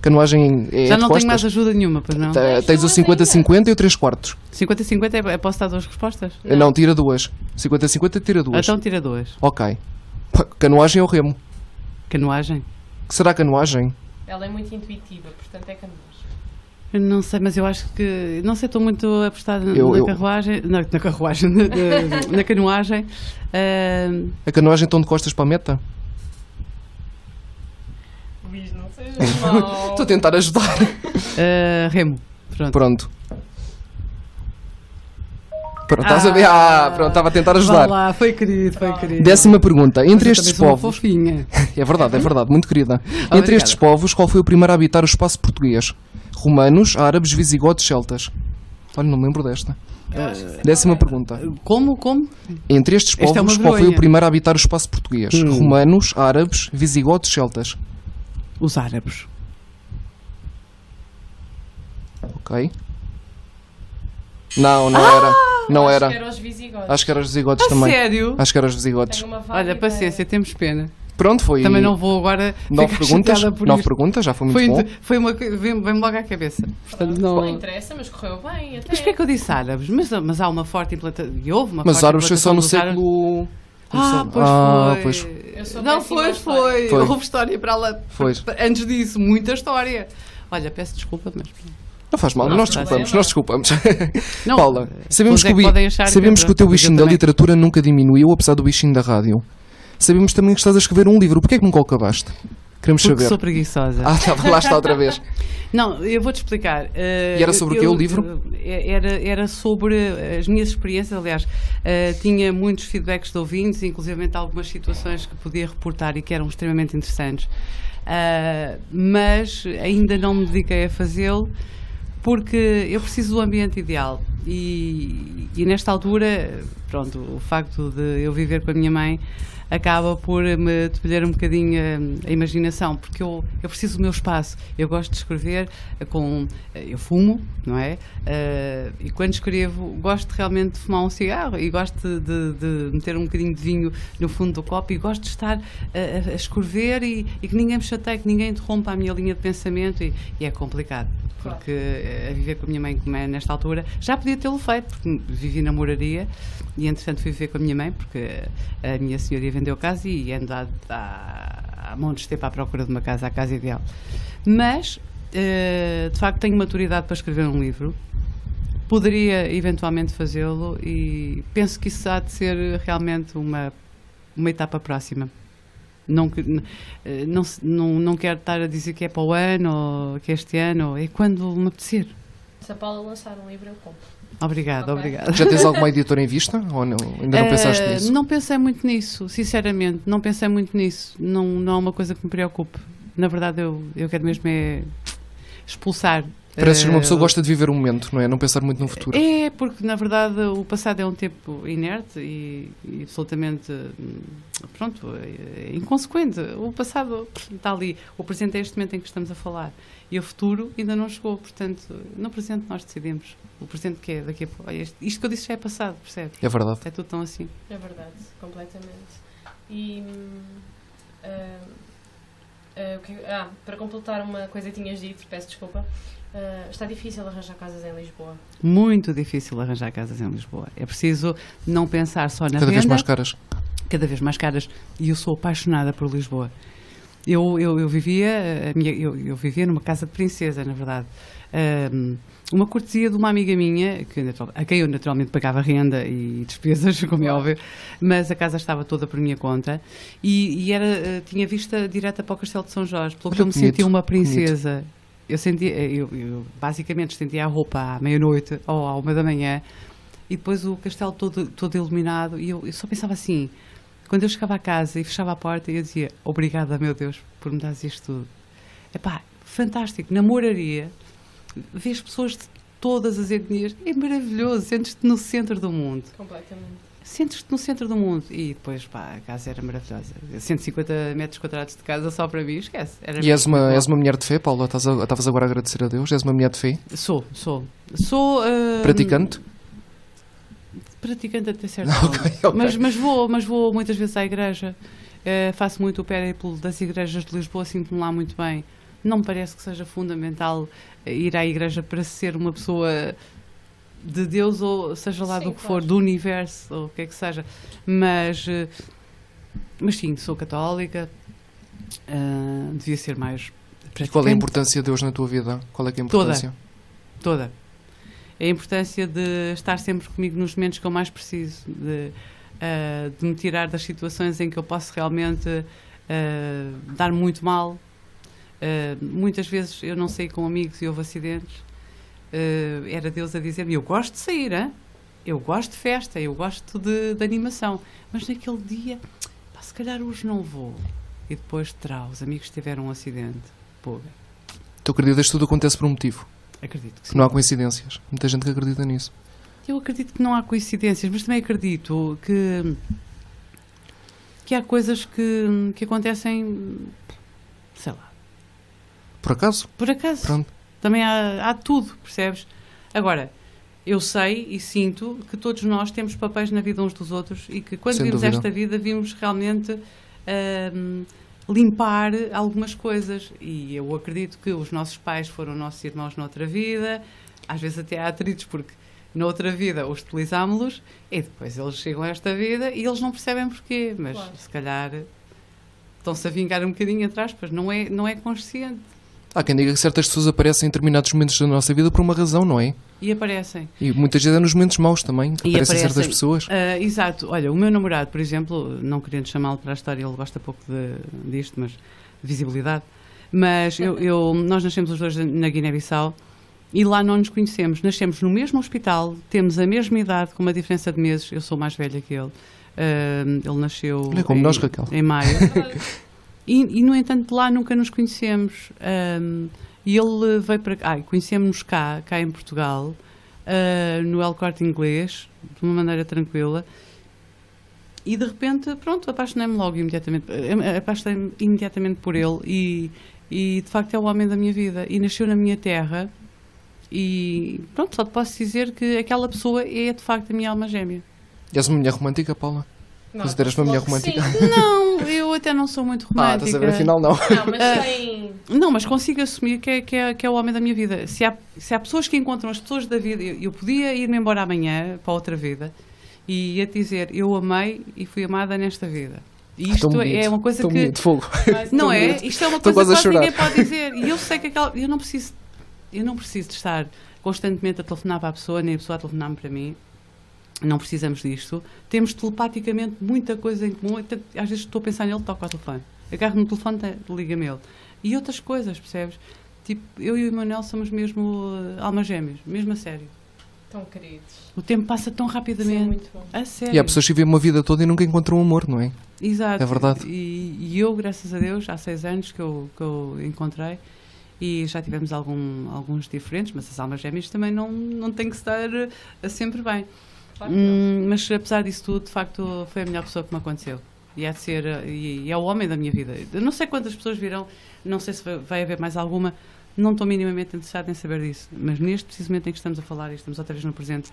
Canoagem é Já não tenho mais ajuda nenhuma, pois não? Te- Tens o 50-50 e o 3 quartos. 50-50 é, é posso dar duas respostas? Não, tira duas. 50-50 tira duas. Então tira duas. Ok. Canoagem ou remo? Canoagem? Que será canoagem? Ela é muito intuitiva, portanto é canoas. Eu Não sei, mas eu acho que. Não sei, estou muito apostada Eu- na eu- carruagem. Na, na carruagem, na, na- na canoagem. Ah, A canoagem estão de costas para a meta? Luís, não sejas mau. Estou a tentar ajudar. ah, remo. Pronto. Pronto. Pronto, estás a ver? Ah, pronto, estava a tentar ajudar. lá, foi querido, foi querido. Décima pergunta. Mas Entre eu estes povos. É verdade, é verdade, muito querida. Entre Obrigada. estes povos, qual foi o primeiro a habitar o espaço português? Romanos, árabes, visigodos, celtas. Olha, não me lembro desta. Décima é. pergunta. Como? Como? Entre estes é povos, qual foi o primeiro a habitar o espaço português? Hum. Romanos, árabes, visigodos, celtas. Os árabes. Ok. Não, não era. Não Acho era. que era os visigodos. Acho que eram os visigodos A também. sério? Acho que eram os visigodos. Olha, ideia. paciência, temos pena. Pronto, foi. Também não vou agora. Nove perguntas. Nove isto. perguntas, já foi muito Foi, bom. foi uma. Vem-me vem logo à cabeça. Portanto, Não não. interessa, mas correu bem até. Mas porquê que eu disse árabes? Mas, mas há uma forte implantação. E houve uma Mas os forte árabes foi só no dos árabes. Século. Ah, pois Ah, foi. pois. Não, foi, foi, Foi. Houve história para lá. Foi. Antes disso, muita história. Olha, peço desculpa, mas. Não faz mal, Não, nós desculpamos, nós desculpamos. Não, Paula, sabemos, é que, o sabemos que- que o teu bichinho da literatura nunca diminuiu, apesar do bichinho da rádio. Sabemos também que estás a escrever um livro. Porquê é que nunca o acabaste? Queremos Porque saber. sou preguiçosa. Ah, tá, lá está outra vez. Não, eu vou-te explicar. Eh, E era sobre o quê, o livro? eh, Era, era sobre as minhas experiências, aliás, eh, tinha muitos feedbacks de ouvintes, inclusive algumas situações que podia reportar e que eram extremamente interessantes. Ah, mas ainda não me dediquei a fazê-lo porque eu preciso do ambiente ideal e, e nesta altura, pronto, o facto de eu viver com a minha mãe acaba por me tolher um bocadinho a, a imaginação, porque eu, eu preciso do meu espaço. Eu gosto de escrever com. Eu fumo, não é? Ah, e quando escrevo, gosto realmente de fumar um cigarro e gosto de, de meter um bocadinho de vinho no fundo do copo e gosto de estar a, a- escrever e, e que ninguém me chateie, que ninguém interrompa a minha linha de pensamento e, e é complicado. Porque eh, a viver com a minha mãe, como é nesta altura, já podia tê-lo feito, porque vivi na moraria e entretanto fui viver com a minha mãe, porque a minha senhoria vendeu casa e ando há, há, montes de tempo à procura de uma casa, a casa ideal. Mas, eh, de facto, tenho maturidade para escrever um livro. Poderia eventualmente fazê-lo e penso que isso há de ser realmente uma, uma etapa próxima. Não, eh, não, não, não quero estar a dizer que é para o ano ou que é este ano, é quando me apetecer. Se a Paula lançar um livro, eu compro. Obrigada, Ok. obrigada. Já tens alguma editora em vista? Ou não? Ainda não pensaste Eh, nisso? Não pensei muito nisso, sinceramente, não pensei muito nisso. Não, não é uma coisa que me preocupe. Na verdade, eu, eu quero mesmo é expulsar. Pareces uma eh, pessoa que gosta de viver o momento, não é? Não pensar muito no futuro. É, porque na verdade o passado é um tempo inerte e, e absolutamente, hum, pronto, é é inconsequente. O passado está ali, o presente é este momento em que estamos a falar e o futuro ainda não chegou, portanto, no presente nós decidimos. O presente que é daqui a pouco. Olha, isto, que eu disse já é passado, percebes? É verdade. É tudo tão assim. É verdade, completamente. E. hum, ah, ah, que- ah, para completar uma coisa que tinhas dito, peço desculpa. ah, está difícil arranjar casas em Lisboa. Muito difícil arranjar casas em Lisboa. É preciso não pensar só na Cada vez renda, mais caras. cada vez mais caras. E eu sou apaixonada por Lisboa. eu, eu, eu vivia, a minha, eu, eu vivia numa casa de princesa, na verdade. Uma cortesia de uma amiga minha, que, a quem eu naturalmente pagava renda e despesas, como é óbvio, mas a casa estava toda por minha conta e, e era, eh, tinha vista direta para o Castelo de São Jorge, pelo que eu me sentia uma bonito. princesa. Eu, sentia, eu, eu basicamente estendia a roupa à meia-noite ou à uma da manhã e depois o castelo todo, todo iluminado e eu, eu só pensava assim, quando eu chegava a casa e fechava a porta eu dizia, obrigada meu Deus por me dares isto tudo. Epá, fantástico, namoraria, vês pessoas de todas as etnias, é maravilhoso, sentes-te no centro do mundo. Completamente. Sentes-te no centro do mundo. E depois, pá, a casa era maravilhosa. 150 metros quadrados de casa só para mim, esquece. Era E és uma, és uma mulher de fé, Paula? Estavas agora a agradecer a Deus? És uma mulher de fé? Sou, sou. Sou. ah, Praticante? Praticante até certo Ok, ponto. ok. Mas, mas, vou, mas vou muitas vezes à igreja. Eh, faço muito o périplo das igrejas de Lisboa, sinto-me lá muito bem. Não me parece que seja fundamental eh, ir à igreja para ser uma pessoa de Deus ou seja lá Sim, do que claro. for, do universo ou o que é que seja. Mas, eh, mas sim, sou católica. ah, devia ser mais. E qual é a importância de Deus na tua vida? Qual é que é a Toda. importância? toda. A importância de estar sempre comigo nos momentos que eu mais preciso, de, ah, de me tirar das situações em que eu posso realmente ah, dar muito mal. Ah, muitas vezes eu não saí com amigos e houve acidentes. Ah, era Deus a dizer-me: Eu gosto de sair, hein? eu gosto de festa, eu gosto de, de animação, mas naquele dia, pá, se calhar hoje não vou. E depois terá, os amigos tiveram um acidente. Pô, Tu acreditas que tudo acontece por um motivo? acredito que sim. Não há coincidências. Muita gente que acredita nisso. Eu acredito que não há coincidências, mas também acredito que, que há coisas que, que acontecem, sei lá, Por acaso? por acaso. Pronto. Também há, há tudo, percebes? Agora, eu sei e sinto que todos nós temos papéis na vida uns dos outros e que quando Sem vimos dúvida. esta vida vimos realmente ahm, limpar algumas coisas. E eu acredito que os nossos pais foram nossos irmãos noutra vida, às vezes até há atritos, porque noutra vida hostilizámos-los e depois eles chegam a esta vida e eles não percebem porquê, mas Claro. se calhar estão-se a vingar um bocadinho atrás, pois não é, não é consciente. Há quem diga que certas pessoas aparecem em determinados momentos da nossa vida por uma razão, não é? E aparecem. E muitas vezes é nos momentos maus também que E aparecem certas aparecem. pessoas. Ah, exato. Olha, o meu namorado, por exemplo, não querendo chamá-lo para a história, ele gosta pouco de, disto, mas de visibilidade. Mas eu, eu- nós nascemos os dois na Guiné-Bissau e lá não nos conhecemos. Nascemos no mesmo hospital, temos a mesma idade, com uma diferença de meses. Eu sou mais velha que ele. Ah, ele nasceu Olha, como em, nós, Raquel. em maio. E, e, no entanto, lá nunca nos conhecemos. Ahm, e ele veio para cá. Ah, conhecemos cá, cá em Portugal, ah, no El Corte Inglês, de uma maneira tranquila. E de repente, pronto, apaixonei-me logo imediatamente. eh, Apaixonei-me imediatamente por ele. E, e de facto é o homem da minha vida. E nasceu na minha terra. E pronto, só te posso dizer que aquela pessoa é de facto a minha alma gêmea. E és uma mulher romântica, Paula? Não, Consideras uma mulher romântica? sim. Não, eu até não sou muito Ah, romântica. estás a ver, afinal não. Não, mas Ah. tem. Não, mas consigo assumir que é, que é, que é o homem da minha vida. Se há, se há pessoas que encontram as pessoas da vida, eu, eu podia ir-me embora amanhã para outra vida e ia dizer eu amei e fui amada nesta vida. E isto bonito, é uma coisa que. bonito, fogo. Não é? bonito. Isto é uma Estou coisa que quase ninguém chorar. pode dizer. E eu sei que aquela. Eu não preciso. Eu não preciso de estar constantemente a telefonar para a pessoa, nem a pessoa a telefonar-me para mim. Não precisamos disto. Temos telepaticamente muita coisa em comum. Até- Às vezes estou a pensar nele, toco ao telefone. Agarro no telefone, te- liga-me ele. E outras coisas, percebes? Tipo, eu e o Emanuel somos mesmo uh, almas gêmeas, mesmo a sério. Tão queridos. O tempo passa tão Isso é rapidamente. muito bom. A sério. E há pessoas que vivem uma vida toda e nunca encontram amor, não é? Exato. É verdade. E, e eu, graças a Deus, há seis anos que eu, que eu encontrei e já tivemos algum, alguns diferentes, mas as almas gêmeas também não, não têm que estar eh, sempre bem. Claro. Hum, mas apesar disso tudo, de facto, foi a melhor pessoa que me aconteceu. E há de ser, eh, e, e é o homem da minha vida. Eu não sei quantas pessoas virão, não sei se vai, vai haver mais alguma, não estou minimamente interessada em saber disso. Mas neste preciso momento em que estamos a falar e estamos outra vez no presente,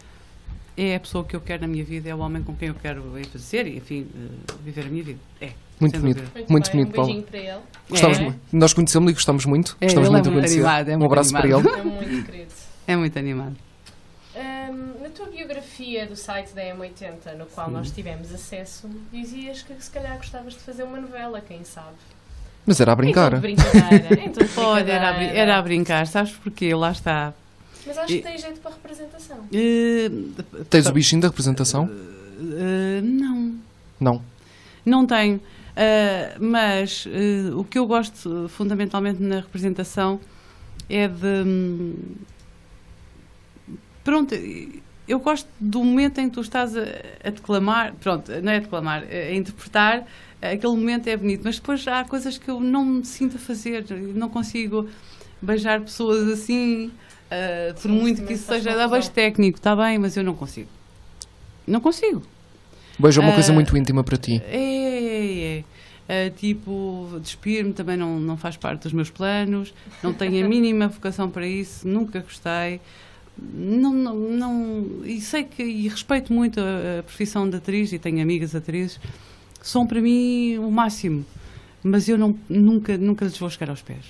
é a pessoa que eu quero na minha vida, é o homem com quem eu quero envelhecer e, enfim, eh, viver a minha vida. É. Muito bonito. Muito, Muito bem, bonito, um Paula. beijinho para ele. Gostamos É. muito. Nós conhecemos-lo e gostamos muito. É, gostamos ele é muito muito animado, é um muito abraço animado. para ele. É muito querido. É muito animado. Hum, na tua biografia do site da M80, no qual nós tivemos acesso, dizias que se calhar gostavas de fazer uma novela, quem sabe? Mas era a brincar. de brincadeira. De Olha, era a, era a brincar, sabes porquê? Lá está. Mas acho E- que tem jeito para representação. Eh, Tens o bichinho da representação? eh, não. Não. Não tenho. Mas o que eu gosto fundamentalmente na representação é de. hum, Pronto, eu gosto do momento em que tu estás a, a declamar. Pronto, não é a declamar, é a interpretar. Aquele momento é bonito, mas depois há coisas que eu não me sinto a fazer. Não consigo beijar pessoas assim, ah, por Sim, muito que isso seja. Dá beijo técnico, está bem, mas eu não consigo. Não consigo. Beijo é uma coisa Ah, muito íntima para ti. É, é, é. Ah, tipo, despir-me também não, não faz parte dos meus planos, não tenho a mínima vocação para isso, nunca gostei. Não, não, não- e sei que e respeito muito a, a profissão de atriz e tenho amigas atrizes, são para mim o máximo, mas eu não, nunca, nunca lhes vou chegar aos pés.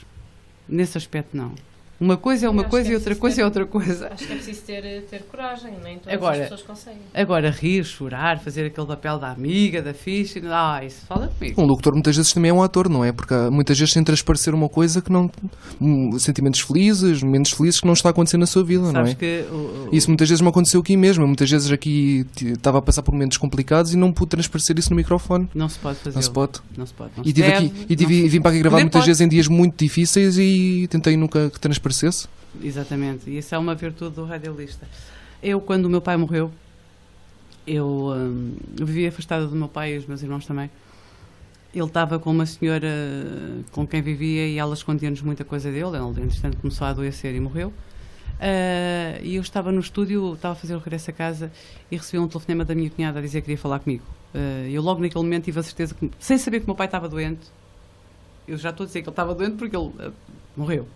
Nesse aspecto, não. Uma coisa é uma coisa e é outra coisa ter- é outra coisa. Acho que é preciso ter, ter coragem, nem todas Agora- as pessoas conseguem. Agora, rir, chorar, fazer aquele papel da amiga, da ficha, ah, isso fala comigo. Um locutor muitas vezes também é um ator, não é? Porque há- muitas vezes tem transparecer uma coisa que não. hum, sentimentos felizes, momentos felizes que não está a acontecer na sua vida, não Sabes é? que o- o- Isso muitas vezes me aconteceu aqui mesmo. Muitas vezes aqui estava a passar por momentos complicados e não pude transparecer isso no microfone. Não se pode fazer. Não se pode. Não se pode. Não E, se tive deve, aqui, e tive- não vim para aqui gravar muitas pode. vezes em dias muito difíceis e tentei nunca que Exatamente. E isso é uma virtude do radialista. Eu, quando o meu pai morreu, eu hum, vivia afastada do meu pai e os meus irmãos também. Ele estava com uma senhora com quem vivia e ela escondia-nos muita coisa dele. Ele, entretanto, começou a adoecer e morreu. Ah, e eu estava no estúdio, estava a fazer o regresso a casa e recebi um telefonema da minha cunhada a dizer que queria falar comigo. Ah, eu logo naquele momento tive a certeza que, sem saber que o meu pai estava doente, eu já estou a dizer que ele estava doente porque ele ah, morreu.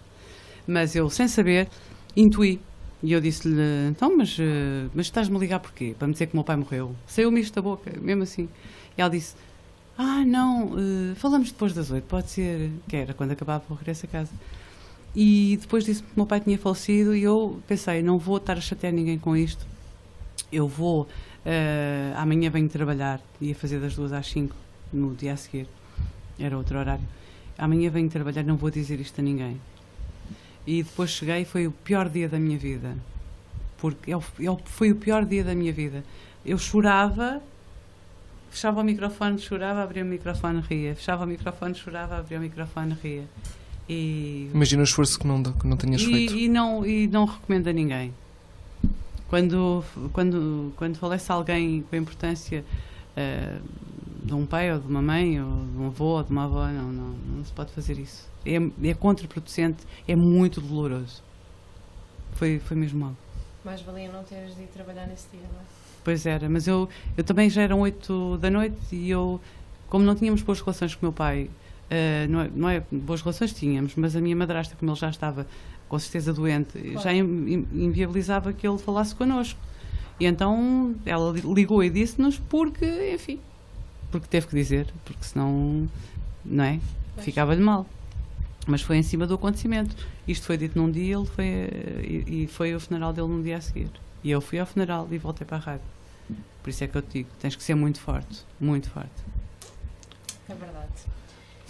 Mas eu, sem saber, intuí. E eu disse-lhe, então, mas, eh, mas estás-me a ligar porquê? Para me dizer que o meu pai morreu. Saiu-me isto da boca, mesmo assim. E ela disse, ah, não, eh, falamos depois das oito, pode ser, que era quando acabava o regresso a casa. E depois disse-me que o meu pai tinha falecido e eu pensei, não vou estar a chatear ninguém com isto. Eu vou, eh, amanhã venho trabalhar, ia fazer das duas às cinco, no dia a seguir. Era outro horário. Amanhã venho trabalhar, não vou dizer isto a ninguém. E depois cheguei e foi o pior dia da minha vida. Porque é o- é o- foi o pior dia da minha vida. Eu chorava, fechava o microfone, chorava, abria o microfone, ria. Fechava o microfone, chorava, abria o microfone, ria. E, Imagina o esforço que não, que não tenhas feito. e, e não, e não recomendo a ninguém. Quando, quando, quando falece alguém com a importância eh, de um pai ou de uma mãe ou de um avô ou de uma avó, não, não, não se pode fazer isso. É, é contraproducente, é muito doloroso. Foi, foi mesmo mal. Mais valia não teres de ir trabalhar nesse dia, não é? Pois era, mas eu, eu também já eram oito da noite e eu, como não tínhamos boas relações com o meu pai, eh, não, é, não é boas relações tínhamos, mas a minha madrasta, como ele já estava com certeza doente, já in- in- inviabilizava que ele falasse connosco. E então ela li- ligou e disse-nos porque, enfim, porque teve que dizer, porque senão, não é? Ficava-lhe mal. Mas foi em cima do acontecimento. Isto foi dito num dia ele foi, e, e foi o funeral dele no dia a seguir. E eu fui ao funeral e voltei para a rádio. Por isso é que eu te digo, tens que ser muito forte, muito forte. É verdade.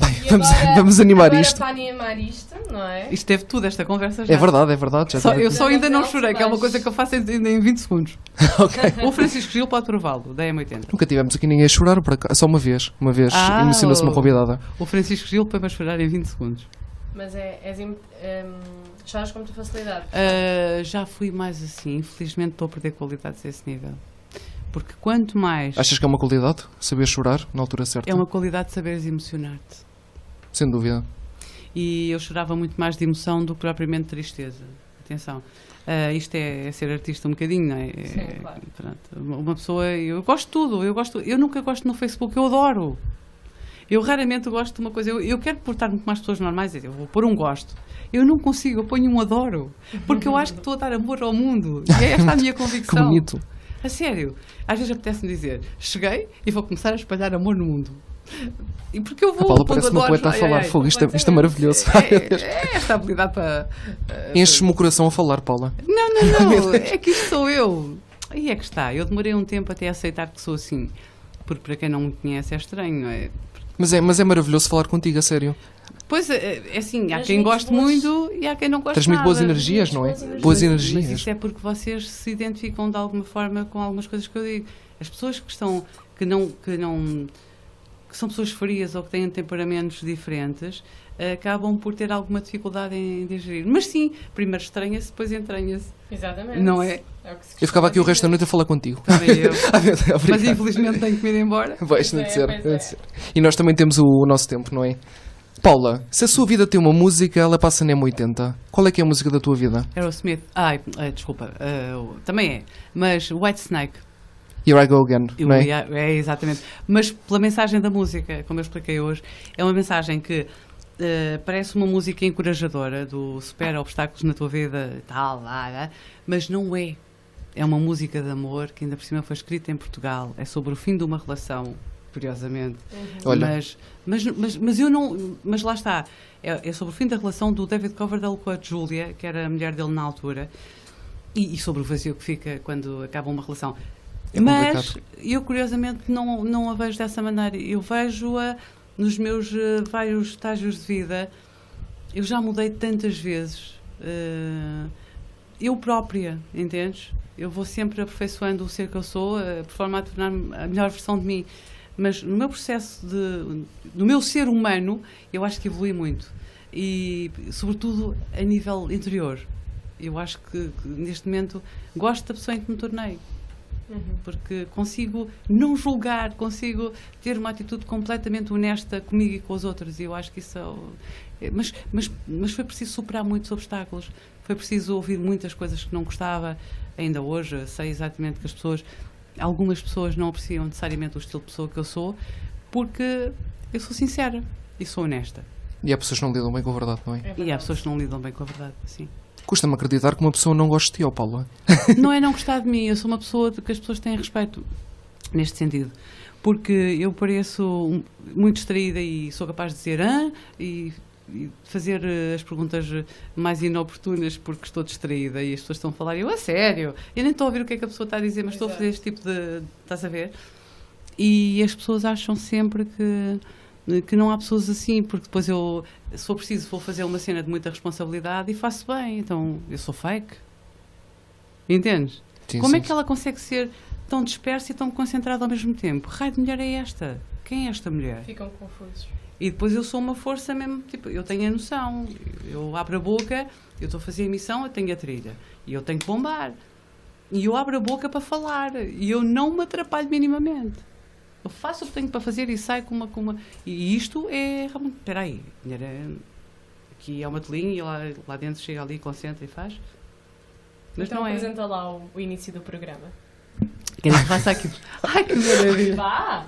Bem, vamos, agora- vamos animar agora isto. Para animar isto, não é? Isto teve tudo, esta conversa já. É verdade, é verdade. Já Só- eu só ainda não chorei, que é uma coisa que eu faço em, em 20 segundos. Ok. O Francisco Gil pode prová-lo, da M80. Nunca tivemos aqui ninguém a chorar, por acaso. só uma vez. Uma vez Ah, emocionou-se uma o- convidada. O Francisco Gil põe-me a chorar em 20 segundos. Mas é, és hum, choras com muita facilidade. Ah, já fui mais assim, infelizmente estou a perder qualidades a esse nível. Porque quanto mais. Achas que é uma qualidade? Saber chorar na altura certa? É uma qualidade de saberes emocionar-te. Sem dúvida. E eu chorava muito mais de emoção do que propriamente de tristeza. Atenção. Ah, isto é, é ser artista um bocadinho, não é? É- Sim, claro. pronto. Uma pessoa. Eu gosto de tudo. Eu, gosto, eu nunca gosto no Facebook, eu adoro. Eu raramente gosto de uma coisa. Eu, eu quero portar-me com mais pessoas normais. Eu vou pôr um gosto. Eu não consigo, eu ponho um adoro. Porque eu acho que estou a dar amor ao mundo. E é esta a minha Que convicção. bonito. A sério. Às vezes apetece-me dizer: cheguei e vou começar a espalhar amor no mundo. E porque eu vou. A Paula parece uma poeta a falar. ai, Fogo, isto, é, isto é completamente. maravilhoso. é, é esta habilidade para. eh, Enches-me o coração a falar, Paula. Não, não, não. É que isto sou eu. Aí é que está. Eu demorei um tempo até a aceitar que sou assim. Porque para quem não me conhece é estranho, não é? Mas é, mas é maravilhoso falar contigo, a sério. Pois é, é assim, há quem goste boas- muito e há quem não goste Transmite boas nada. energias, não é? boas energias. Boas Mas- energias. Mas isso é porque vocês se identificam de alguma forma com algumas coisas que eu digo. As pessoas que estão, que não, que não, que são pessoas frias ou que têm temperamentos diferentes, acabam por ter alguma dificuldade em digerir. Mas sim, primeiro estranha-se, depois entranha-se. Exatamente. Não é? É Eu ficava aqui o resto da dizer. noite a falar contigo. Também eu. Mas infelizmente tenho que me ir embora. Vais, Pois não é, de ser, pois não é. de ser. E nós também temos o, o nosso tempo, não é? Paula, se a sua vida tem uma música, ela passa na M80. Qual é que é a música da tua vida? Aerosmith. Ai, eh, desculpa. eh, também é. Mas White Snake. Here I Go Again, Eu não é? é, exatamente. Mas pela mensagem da música, como eu expliquei hoje, é uma mensagem que eh, parece uma música encorajadora do supera obstáculos na tua vida tal, lá, lá, mas não é. É uma música de amor que ainda por cima foi escrita em Portugal. É sobre o fim de uma relação, curiosamente. Olha. Mas, mas, mas, mas eu não. Mas lá está. É, é sobre o fim da relação do David Coverdale com a Julia, que era a mulher dele na altura, e, e sobre o vazio que fica quando acaba uma relação. É mas complicado. eu, curiosamente, não, não a vejo dessa maneira. Eu vejo-a nos meus eh, vários estágios de vida. Eu já mudei tantas vezes. eh, eu própria, entendes? Eu vou sempre aperfeiçoando o ser que eu sou, eh, por forma a tornar-me a melhor versão de mim. Mas no meu processo de. no meu ser humano, eu acho que evolui muito. E, sobretudo, a nível interior. Eu acho que, que, neste momento, gosto da pessoa em que me tornei. Uhum. Porque consigo não julgar, consigo ter uma atitude completamente honesta comigo e com os outros. E eu acho que isso é. é- Mas, mas, mas foi preciso superar muitos obstáculos. Foi preciso ouvir muitas coisas que não gostava. Ainda hoje sei exatamente que as pessoas, algumas pessoas não apreciam necessariamente o estilo de pessoa que eu sou, porque eu sou sincera e sou honesta. E há pessoas que não lidam bem com a verdade, não é? É E há verdade. pessoas que não lidam bem com a verdade. Sim. Custa-me acreditar que uma pessoa não goste de ti, ó Paula. não é não gostar de mim, eu sou uma pessoa de que as pessoas têm respeito neste sentido. Porque eu pareço muito distraída e sou capaz de dizer hã e, e fazer eh, as perguntas mais inoportunas porque estou distraída e as pessoas estão a falar, eu a sério, eu nem estou a ouvir o que é que a pessoa está a dizer, mas estou a fazer este tipo de. estás a ver? E as pessoas acham sempre que, que não há pessoas assim, porque depois eu, se for preciso, vou fazer uma cena de muita responsabilidade e faço bem, então eu sou fake. Entendes? Sim, Como é sim. que ela consegue ser tão dispersa e tão concentrada ao mesmo tempo? Que raio de mulher é esta? Quem é esta mulher? Ficam confusos. E depois eu sou uma força mesmo, tipo, eu tenho a noção. Eu abro a boca, eu estou a fazer a emissão, eu tenho a trilha. E eu tenho que bombar. E eu abro a boca para falar. E eu não me atrapalho minimamente. Eu faço o que tenho para fazer e saio com uma. Com uma... E isto é realmente. Espera aí, é- aqui é uma telinha e lá, lá dentro chega ali, concentra e faz. Mas então não é. apresenta lá o, o início do programa. Querem que faça aquilo? Ai, que maravilha! Vá!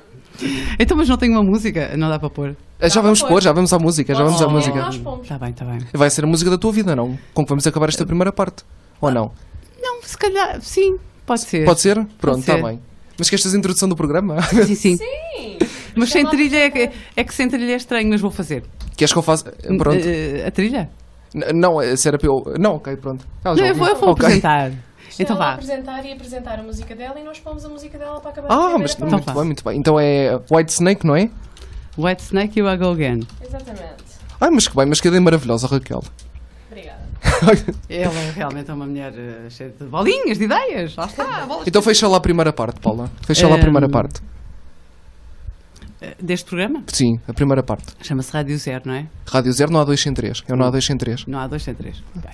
Então, mas não tem uma música? Não dá para pôr. Ah, Já Dá vamos para pôr, pôr. já vamos à música, já vamos à música. Está bem, está bem. Vai ser a música da tua vida, não? Com que vamos acabar esta primeira parte. Ou não? Não, se calhar, sim, pode ser. Pode ser? Pronto, está bem. Mas que esta é a introdução do programa? Sim, sim. Sim! Mas sem trilha é, que- é que sem trilha é estranho, mas vou fazer. Queres que eu faça? Pronto. Eh, a trilha? N- Não, se era para eu. Não, ok, pronto. Ah, Não, eu vou, eu vou Ok. apresentar. Então ela vá. apresentar e apresentar a música dela e nós pomos a música dela para acabar a Ah, mas parte. muito bem, muito bem. Então é White Snake, não é? White Snake, you I go again. Exatamente. Ai, mas que bem, mas que ideia maravilhosa, Raquel. Ela realmente é uma mulher eh, cheia de bolinhas, de ideias. Lá está. Então fecha lá a primeira parte, Paula. Fecha lá a Ehm, primeira parte. Eh, Deste programa? Sim, a primeira parte. Chama-se Rádio Zero, não é? Rádio Zero não há 2 sem 3. É o não há 2 sem 3. Não há dois sem três. Bem.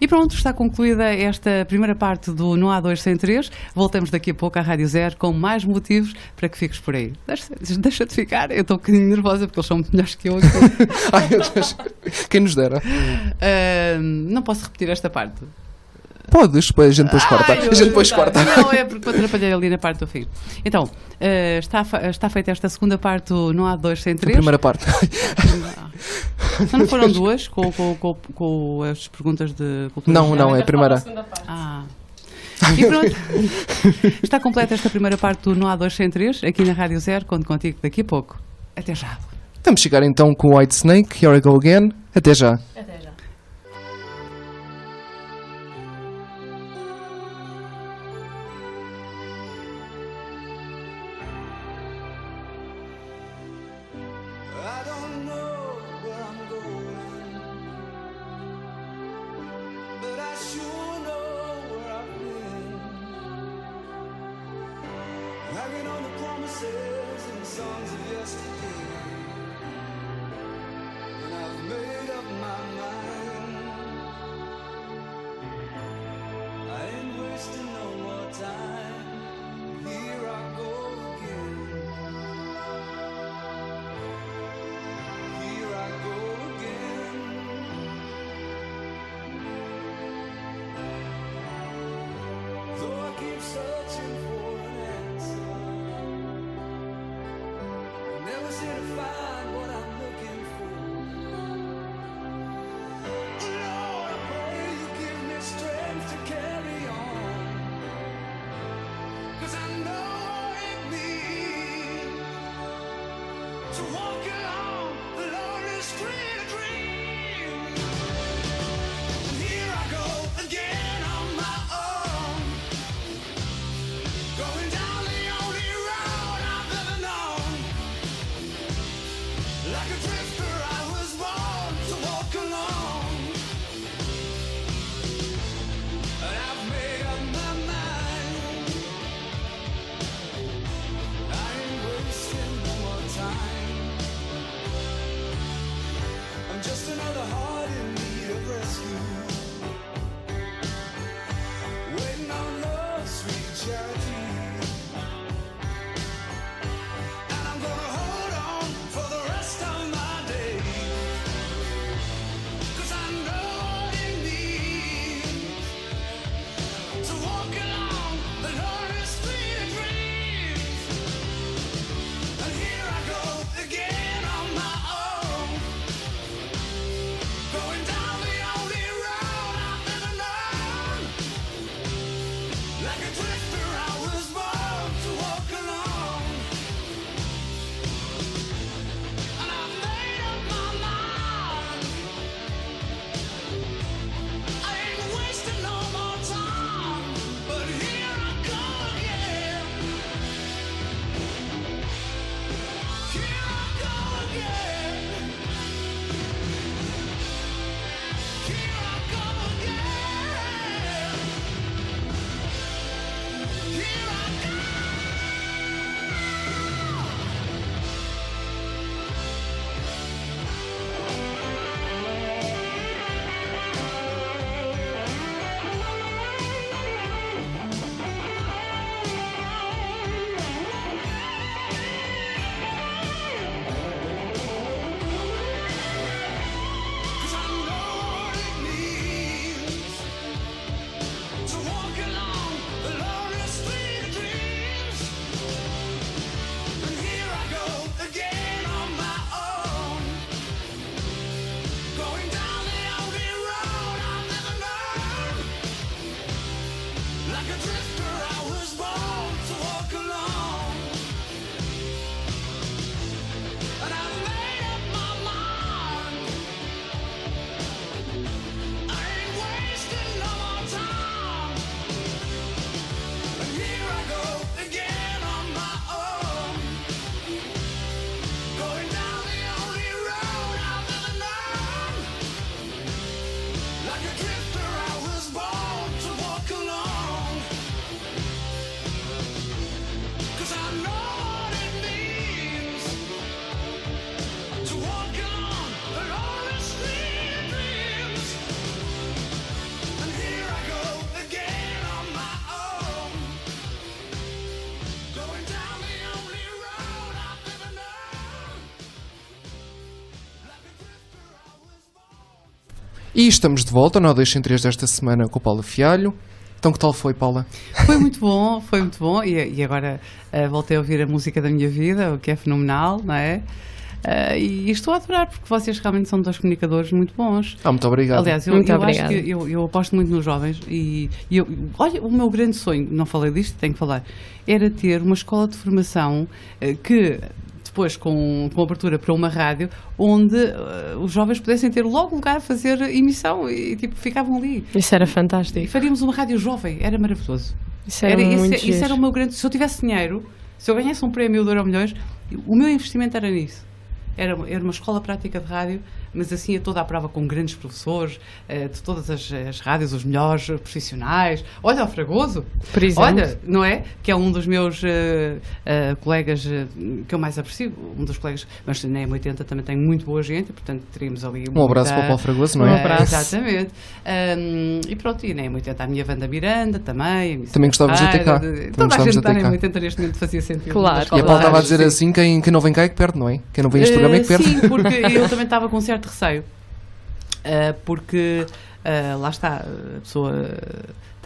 E pronto, está concluída esta primeira parte do Não há dois sem três. Voltamos daqui a pouco à Rádio Zero com mais motivos para que fiques por aí. Deixa, deixa de ficar, eu estou um bocadinho nervosa porque eles são muito melhores que eu. Ai. Quem nos dera. Ah, não posso repetir esta parte. Podes, depois a gente depois corta. Ai, A gente depois corta. Não, é porque atrapalhei ali na parte do fim. Então, ah, está, está feita esta segunda parte do Não há dois sem A três. primeira parte. Então não foram duas com, com, com, com as perguntas de cultura Não, geral? não, é a Ainda primeira. falta a segunda parte. Ah. E pronto. Está completa esta primeira parte do Não há dois sem três, aqui na Rádio Zero. Conto contigo daqui a pouco. Até já. Vamos chegar então com o White Snake. Here I go again. Até já. Até já. E estamos de volta ao 2 em 3 desta semana com o Paula Fialho. Então que tal foi, Paula? Foi muito bom, foi muito bom. E, e agora eh, voltei a ouvir a música da minha vida, o que é fenomenal, não é? Eh, e estou a adorar, porque vocês realmente são dois comunicadores muito bons. Ah, muito obrigado. Aliás, eu, Muito eu acho que eu, eu aposto muito nos jovens e, e eu, olha, o meu grande sonho, não falei disto, tenho que falar, era ter uma escola de formação eh, que depois com, com abertura para uma rádio onde eh, os jovens pudessem ter logo lugar a fazer emissão e tipo ficavam ali. Isso era E fantástico. faríamos uma rádio jovem, era maravilhoso. Isso era, Era, muito esse giro. era o meu grande. Se eu tivesse dinheiro, se eu ganhasse um prémio de Euro Milhões, o meu investimento era nisso. Era, era uma escola prática de rádio, mas assim a toda a prova com grandes professores, eh, de todas as, as rádios, os melhores profissionais. Olha, o Fragoso, Por exemplo. olha, não é? Que é um dos meus eh, eh, colegas que eu mais aprecio, um dos colegas, mas na M80 também tem muito boa gente, portanto teríamos ali Um abraço muita- para o Paulo Fragoso, não um é? abraço. Exatamente. Um, e pronto, e na M80 a minha Wanda Miranda também. Também gostávamos de ter cá. Também Toda a gente de estar na cá. M80 neste momento fazia sentido. Claro. E a Paula estava a de dizer assim: quem, quem não vem cá é que perde, não é? Quem não vem a este programa é que perde. Sim, porque eu também estava com um receio. Eh, porque eh, lá está, a pessoa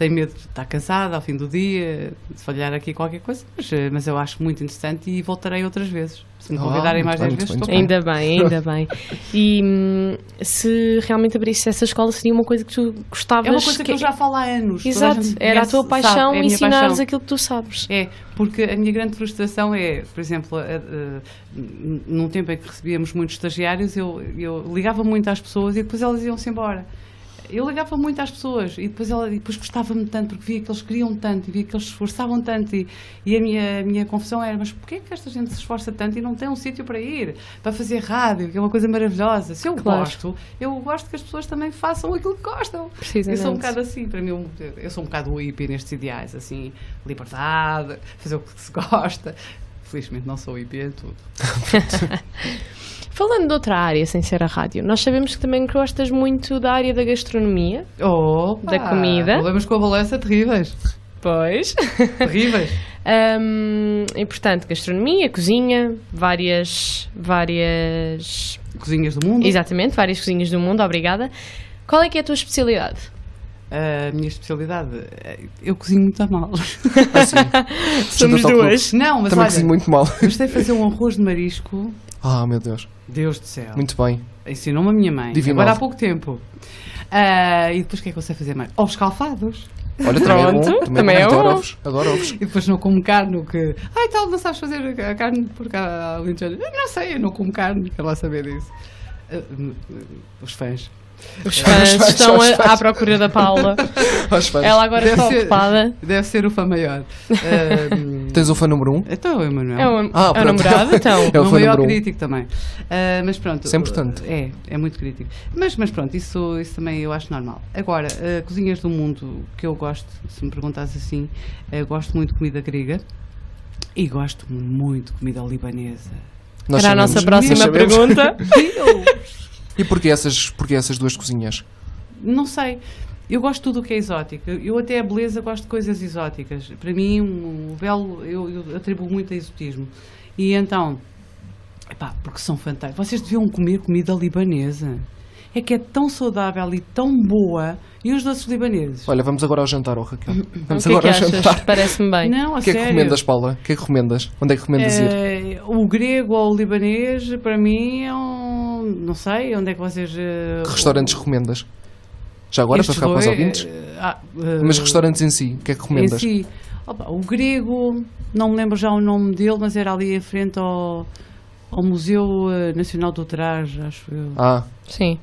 tem medo de estar cansada ao fim do dia, de falhar aqui qualquer coisa, mas, eh, mas eu acho muito interessante e voltarei outras vezes. Se me Ah, convidarem muito mais bem, 10 muito vezes, bem, estou. Ainda bem, ainda bem. E hum, se realmente abrisse essa escola, seria uma coisa que tu gostavas É uma coisa que eu já falo há anos. a Exato, era a conhece, tua sabe, paixão é a minha ensinares paixão. aquilo que tu sabes. É, porque a minha grande frustração é, por exemplo, a- a- num tempo em que recebíamos muitos estagiários, eu, eu ligava muito às pessoas e depois elas iam-se embora. Eu ligava muito às pessoas e depois, ela, e depois gostava-me tanto porque via que eles queriam tanto e via que eles se esforçavam tanto e, e a, minha, a minha confusão era mas porquê que esta gente se esforça tanto e não tem um sítio para ir, para fazer rádio, que é uma coisa maravilhosa. Se eu Claro. gosto, eu gosto que as pessoas também façam aquilo que gostam. Eu sou um bocado assim, para mim, eu, eu sou um bocado hippie nestes ideais, assim, liberdade, fazer o que se gosta. Felizmente não sou hippie em tudo. Falando de outra área sem ser a rádio, nós sabemos que também gostas muito da área da gastronomia. Opa, Da comida. Problemas com a balança terríveis. Pois. Terríveis. Hum, e portanto, gastronomia, cozinha, várias. várias. Cozinhas do mundo. Exatamente, várias cozinhas do mundo, obrigada. Qual é que é a tua especialidade? A minha especialidade, eh, eu cozinho muito a mal. Ah, sim. Somos duas. Não, mas Também olha, cozinho muito mal. gostei de fazer um arroz de marisco. Ah, meu Deus. Deus do céu. Muito bem. Ensinou-me a minha mãe. Divino. Agora há pouco tempo. Ah, e depois o que é que eu sei fazer mais? Ovos calfados. Olha, também é bom. Pronto, também é Adoro bom. ovos. Adoro ovos. E depois não como carne, o que. Ai, tal, não sabes fazer a carne por cá alentejana. Não sei, eu não como carne, quero lá saber disso. Ah, hum, Os fãs. Os fãs fãs, estão a- fãs. à procura da Paula. Ela agora Deve está ser- ocupada. Deve ser o fã maior. Hum, Tens o fã número 1? Um? então, Emanuel. É o, Ah, é o namorado, então. É o o fã maior um. crítico também. Ah, mas pronto. Isso é importante. É, é muito crítico. Mas, mas pronto, isso, isso também eu acho normal. Agora, ah, cozinhas do mundo que eu gosto, se me perguntas assim, ah, gosto muito de comida grega e gosto muito de comida libanesa. Nós Era a nossa próxima Nós sabemos. E porquê essas, porquê essas duas cozinhas? Não sei. Eu gosto tudo o que é exótico. Eu até a beleza gosto de coisas exóticas. Para mim, o belo, eu, eu atribuo muito a exotismo. E então, epá, porque são fantásticos. Vocês deviam comer comida libanesa. É que é tão saudável e tão boa. E os doces libaneses? Olha, vamos agora ao jantar, oh Raquel. O Vamos que é que agora ao achas? jantar. Parece-me bem. Não, a O que é que sério. recomendas, Paula? O que é que recomendas? Onde é que recomendas ir? Eh, o grego ou o libanês, para mim, é um. Não sei, onde é que vocês. eh, Que restaurantes recomendas? Já agora, estes para ficar para os dois, ouvintes? eh, ah, eh, Mas restaurantes em si, o que é que Em recomendas? si. Opa, o grego, não me lembro já o nome dele, mas era ali em frente ao, ao Museu eh, Nacional do Ultraje, acho eu. Ah, Sim,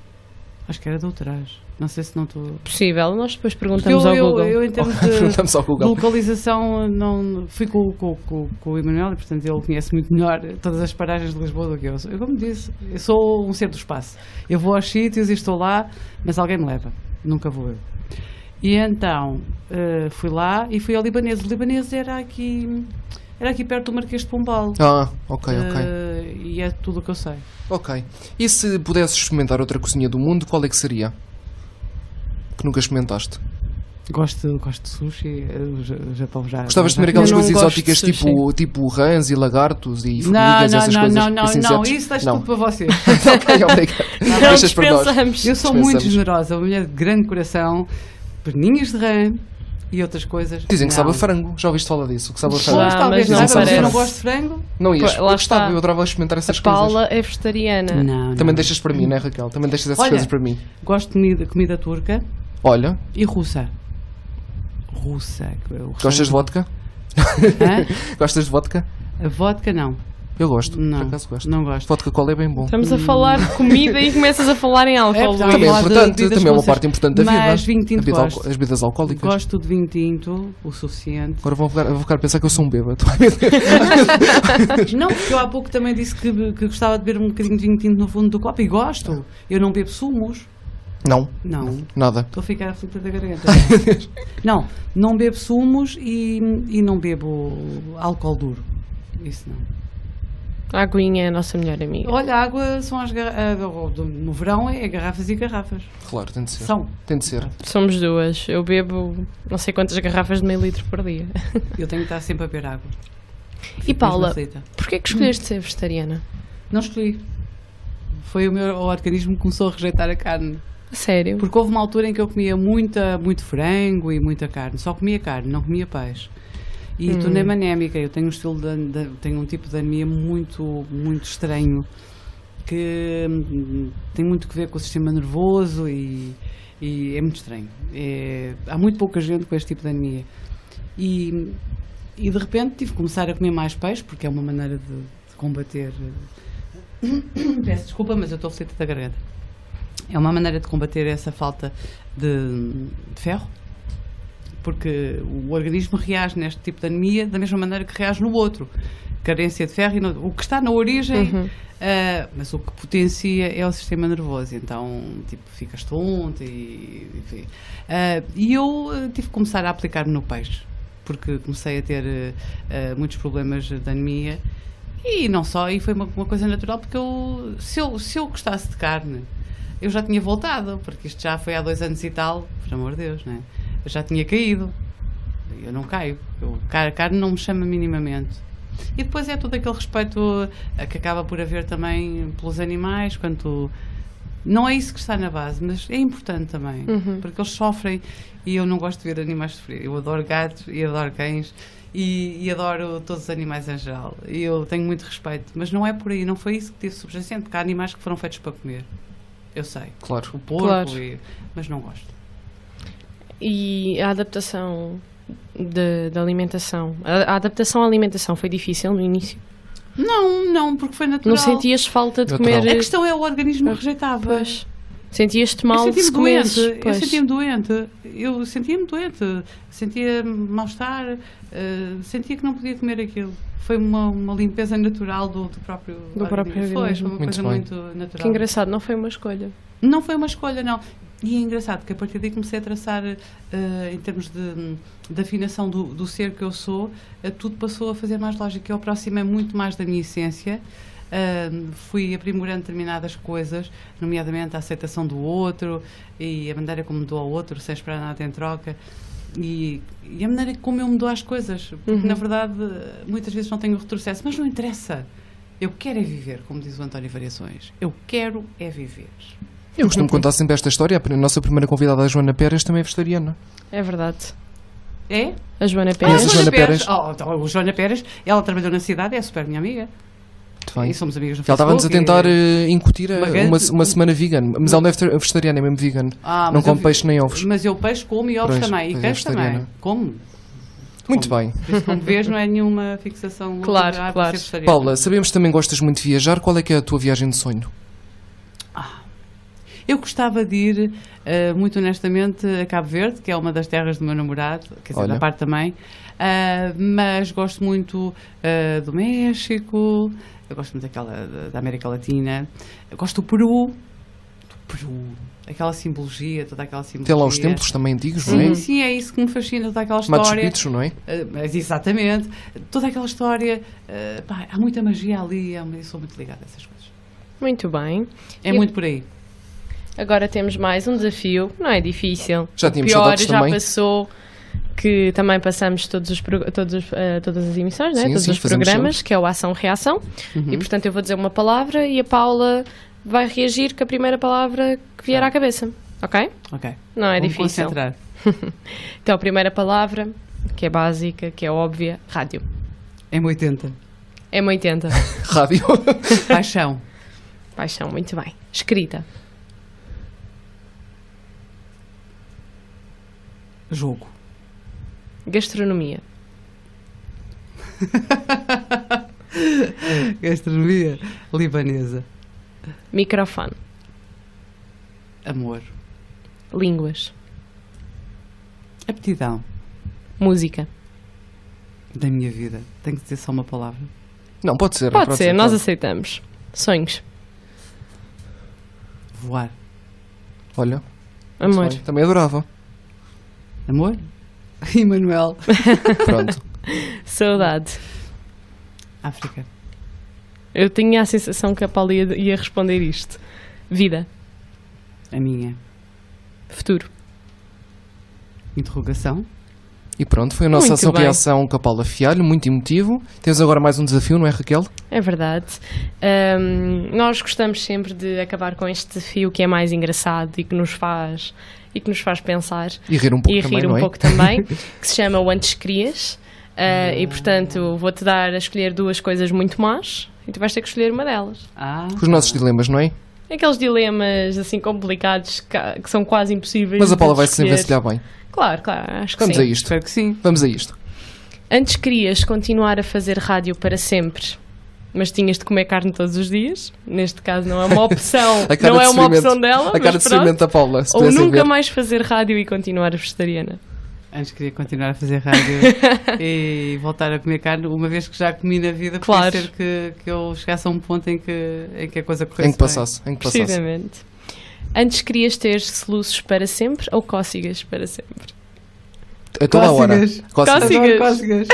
Acho que era do Ultraje. Não sei se não estou. possível. Nós depois perguntamos eu, ao eu, Google. eu, em termos de, perguntamos ao de Google. localização, não, fui com, com, com, com o Emanuel e, portanto, ele conhece muito melhor todas as paragens de Lisboa do que eu. Eu, como disse, eu sou um ser do espaço. Eu vou aos sítios e estou lá, mas alguém me leva. Nunca vou eu. E então, eh, fui lá e fui ao libanês. O libanês era aqui, era aqui perto do Marquês de Pombal. Ah, ok, ok. Eh, e é tudo o que eu sei. Ok. E se pudesses experimentar outra cozinha do mundo, qual é que seria? Que nunca experimentaste. Gosto, gosto de sushi, eh, o o Japão já. Gostavas de já- comer aquelas não coisas exóticas tipo, tipo rãs e lagartos e Não, formigas, não, essas não, coisas? não, não, esses não, insetos? isso deixa Não. tudo para vocês. ok, obrigado. Não Deixas para nós. dispensamos. Eu sou muito generosa, uma mulher de grande coração, perninhas de rã e outras coisas. Dizem que sabe Não. a frango. Já ouviste falar disso? Que sabe a frango. Ah, talvez mas não, não mas eu não gosto de frango. Não ias? Lá eu gostava, está. eu adorava experimentar essas A coisas. Paula é vegetariana. Não, Também deixas para mim, não é Raquel? Também deixas essas Olha. coisas para mim. Gosto de comida, comida turca Olha, e russa. Russa. gostas de vodka? Hã? Gostas de vodka? A vodka não. Eu gosto, Não, por acaso gosto. não gosto. Vodka cola é bem bom. Estamos a falar de comida e começas a falar em álcool. É. Também é falar de importante, bebidas também é uma parte importante da vida. Mas vinho tinto gosto. alco- as bebidas alcoólicas. Gosto de vinho tinto o suficiente. Agora vou ficar, vou ficar a pensar que eu sou um bêbado. Não, porque eu há pouco também disse que, que gostava de beber um bocadinho de vinho tinto no fundo do copo e gosto. Eu não bebo sumos. não, Não. nada. Estou a ficar aflita da garganta. não, não bebo sumos e, e não bebo álcool duro. Isso não. A aguinha é a nossa melhor amiga. Olha, a água são as garrafas. No verão é garrafas e garrafas. Claro, tem de ser. São. Tem de ser. Somos duas. Eu bebo não sei quantas garrafas de meio litro por dia. Eu tenho que estar sempre a beber água. E Fico Paula, mesmo aflita. porquê que escolheste ser vegetariana? Não escolhi. Foi o meu organismo que começou a rejeitar a carne. Sério? Porque houve uma altura em que eu comia muita, muito frango e muita carne. Só comia carne, não comia peixe. E Hum. tornei-me anémica. Eu tenho um estilo de, de- tenho um tipo de anemia muito, muito estranho que hum, tem muito que ver com o sistema nervoso e, e é muito estranho. É- há muito pouca gente com este tipo de anemia. E, e de repente tive que começar a comer mais peixe porque é uma maneira de, de combater. Peço desculpa, mas eu estou aflita da garganta. É uma maneira de combater essa falta de, de ferro, porque o organismo reage neste tipo de anemia da mesma maneira que reage no outro. Carência de ferro, e no- o que está na origem, Uhum. ah, mas o que potencia é o sistema nervoso. Então, tipo, ficas tonto e. Enfim. Ah, e eu ah, tive que começar a aplicar-me no peixe, porque comecei a ter ah, muitos problemas de anemia. E não só, e foi uma, uma coisa natural, porque eu se, eu, se eu gostasse de carne, eu já tinha voltado, porque isto já foi há dois anos e tal, por amor de Deus, né? Eu já tinha caído. Eu não caio. Eu, car- carne não me chama minimamente. E depois é todo aquele respeito eh, que acaba por haver também pelos animais, quanto. Não é isso que está na base, mas é importante também, Uhum. porque eles sofrem e eu não gosto de ver animais sofrer. Eu adoro gatos e adoro cães e, e adoro todos os animais em geral. E eu tenho muito respeito, mas não é por aí, não foi isso que tive subjacente, porque há animais que foram feitos para comer. Eu sei. Claro. O porco, Claro. e- mas não gosto. E a adaptação da alimentação? A, a adaptação à alimentação foi difícil no início? Não, não, porque foi natural. Não sentias falta de Natural. comer? A questão é o organismo rejeitava. Pois. Sentias-te Eu mal sentia-me se comesses? doente, eu sentia-me doente, eu sentia-me doente, sentia mal-estar, eh, sentia que não podia comer aquilo. Foi uma, uma limpeza natural do, do próprio Do próprio organismo. Foi, organismo. foi uma Muito coisa bem. muito natural. Que engraçado, não foi uma escolha. Não foi uma escolha, não. E é engraçado que a partir daí comecei a traçar, eh, em termos de, de afinação do, do ser que eu sou, eh, tudo passou a fazer mais lógica. Eu aproximei muito mais da minha essência, eh, fui aprimorando determinadas coisas, nomeadamente a aceitação do outro e a maneira como dou ao outro, sem esperar nada em troca. E, e a maneira como eu me dou às coisas, porque Uhum. na verdade muitas vezes não tenho retrocesso, mas não interessa. Eu quero é viver, como diz o António Variações. Eu quero é viver. Eu costumo contar sempre esta história. A nossa primeira convidada, a Joana Pérez, também é vegetariana. É verdade. É? A Joana Ah, Pérez. a Joana Pérez. Oh, então, o Joana Pérez, ela trabalhou na cidade, é super minha amiga. Muito bem. E somos amigas no Ela estava-nos a tentar e- eh, incutir a- Uma uma, uma semana vegan. Mas ela não é vegeta- vegetariana, é mesmo vegan. Ah, não eu come vi- peixe nem ovos. Mas eu peixe como e ovos Pois, também. E é queijo também. Como? Muito Como? bem. Isso, como vês, não é nenhuma fixação. Claro, claro. ser vegetariana. Paula, sabemos que também gostas muito de viajar. Qual é que é a tua viagem de sonho? Eu gostava de ir, eh, muito honestamente, a Cabo Verde, que é uma das terras do meu namorado, quer dizer, Olha. da parte também. Ah, mas gosto muito ah, do México, eu gosto muito daquela da- da América Latina, eu gosto do Peru, do Peru, aquela simbologia, toda aquela simbologia. Tem lá os templos também antigos, não Sim, é? sim, é isso que me fascina, toda aquela Machu história. Picchu, não é? Mas exatamente, toda aquela história, pá, há muita magia ali, eu sou muito ligada a essas coisas. Muito bem. É E- muito por aí. Agora temos mais um desafio, não é difícil. Já o tínhamos pior saudades já também. passou, que também passamos todos os, todos os, eh, todas as emissões, né? Sim, todos sim, os programas, sempre. que é o Ação-Reação. Uhum. E portanto eu vou dizer uma palavra e a Paula vai reagir com a primeira palavra que vier Tá. à cabeça. Ok? Ok. Não é Vou-me difícil. concentrar. Então a primeira palavra, que é básica, que é óbvia, rádio. M80. M80. Rádio. Paixão. Paixão, muito bem. Escrita. Jogo. Gastronomia. Gastronomia libanesa. Microfone. Amor. Línguas. Aptidão Música. da minha vida. Tem que dizer só uma palavra. Não, pode ser. Pode ser, nós claro. aceitamos. Sonhos. Voar. Olha, Amor. também adorava. Amor? Emanuel. Pronto. Saudade. África. Eu tinha a sensação que a Paula ia, ia responder isto. Vida. A minha. Futuro. Interrogação. E pronto, foi a nossa Muito ação-reação com a Paula Fialho, muito emotivo. Temos agora mais um desafio, não é, Raquel? É verdade. Ahm, nós gostamos sempre de acabar com este desafio que é mais engraçado e que nos faz e que nos faz pensar E rir um pouco e também, rir um é? pouco também, que se chama o Antes Crias. Ah, e portanto vou-te dar a escolher duas coisas muito más e tu vais ter que escolher uma delas. Ah. Os nossos dilemas, não é? Aqueles dilemas assim complicados que, que são quase impossíveis. Mas a Paula vai se envencilhar bem. Claro, claro, acho que Vamos sim. a isto. Espero que sim. Vamos a isto. Antes querias continuar a fazer rádio para sempre, mas tinhas de comer carne todos os dias. Neste caso não é uma opção, não é uma opção dela, A cara mas de da Paula, Ou nunca ver. mais fazer rádio e continuar vegetariana. Antes queria continuar a fazer rádio e voltar a comer carne, uma vez que já comi na vida, Claro. podia ser que, que eu chegasse a um ponto em que, em que a coisa corresse Em que passasse, em que passasse. Precisamente. Antes querias ter soluços para sempre ou cócegas para sempre? A toda a hora. Cócegas. Cócegas. Cócegas. Cócegas.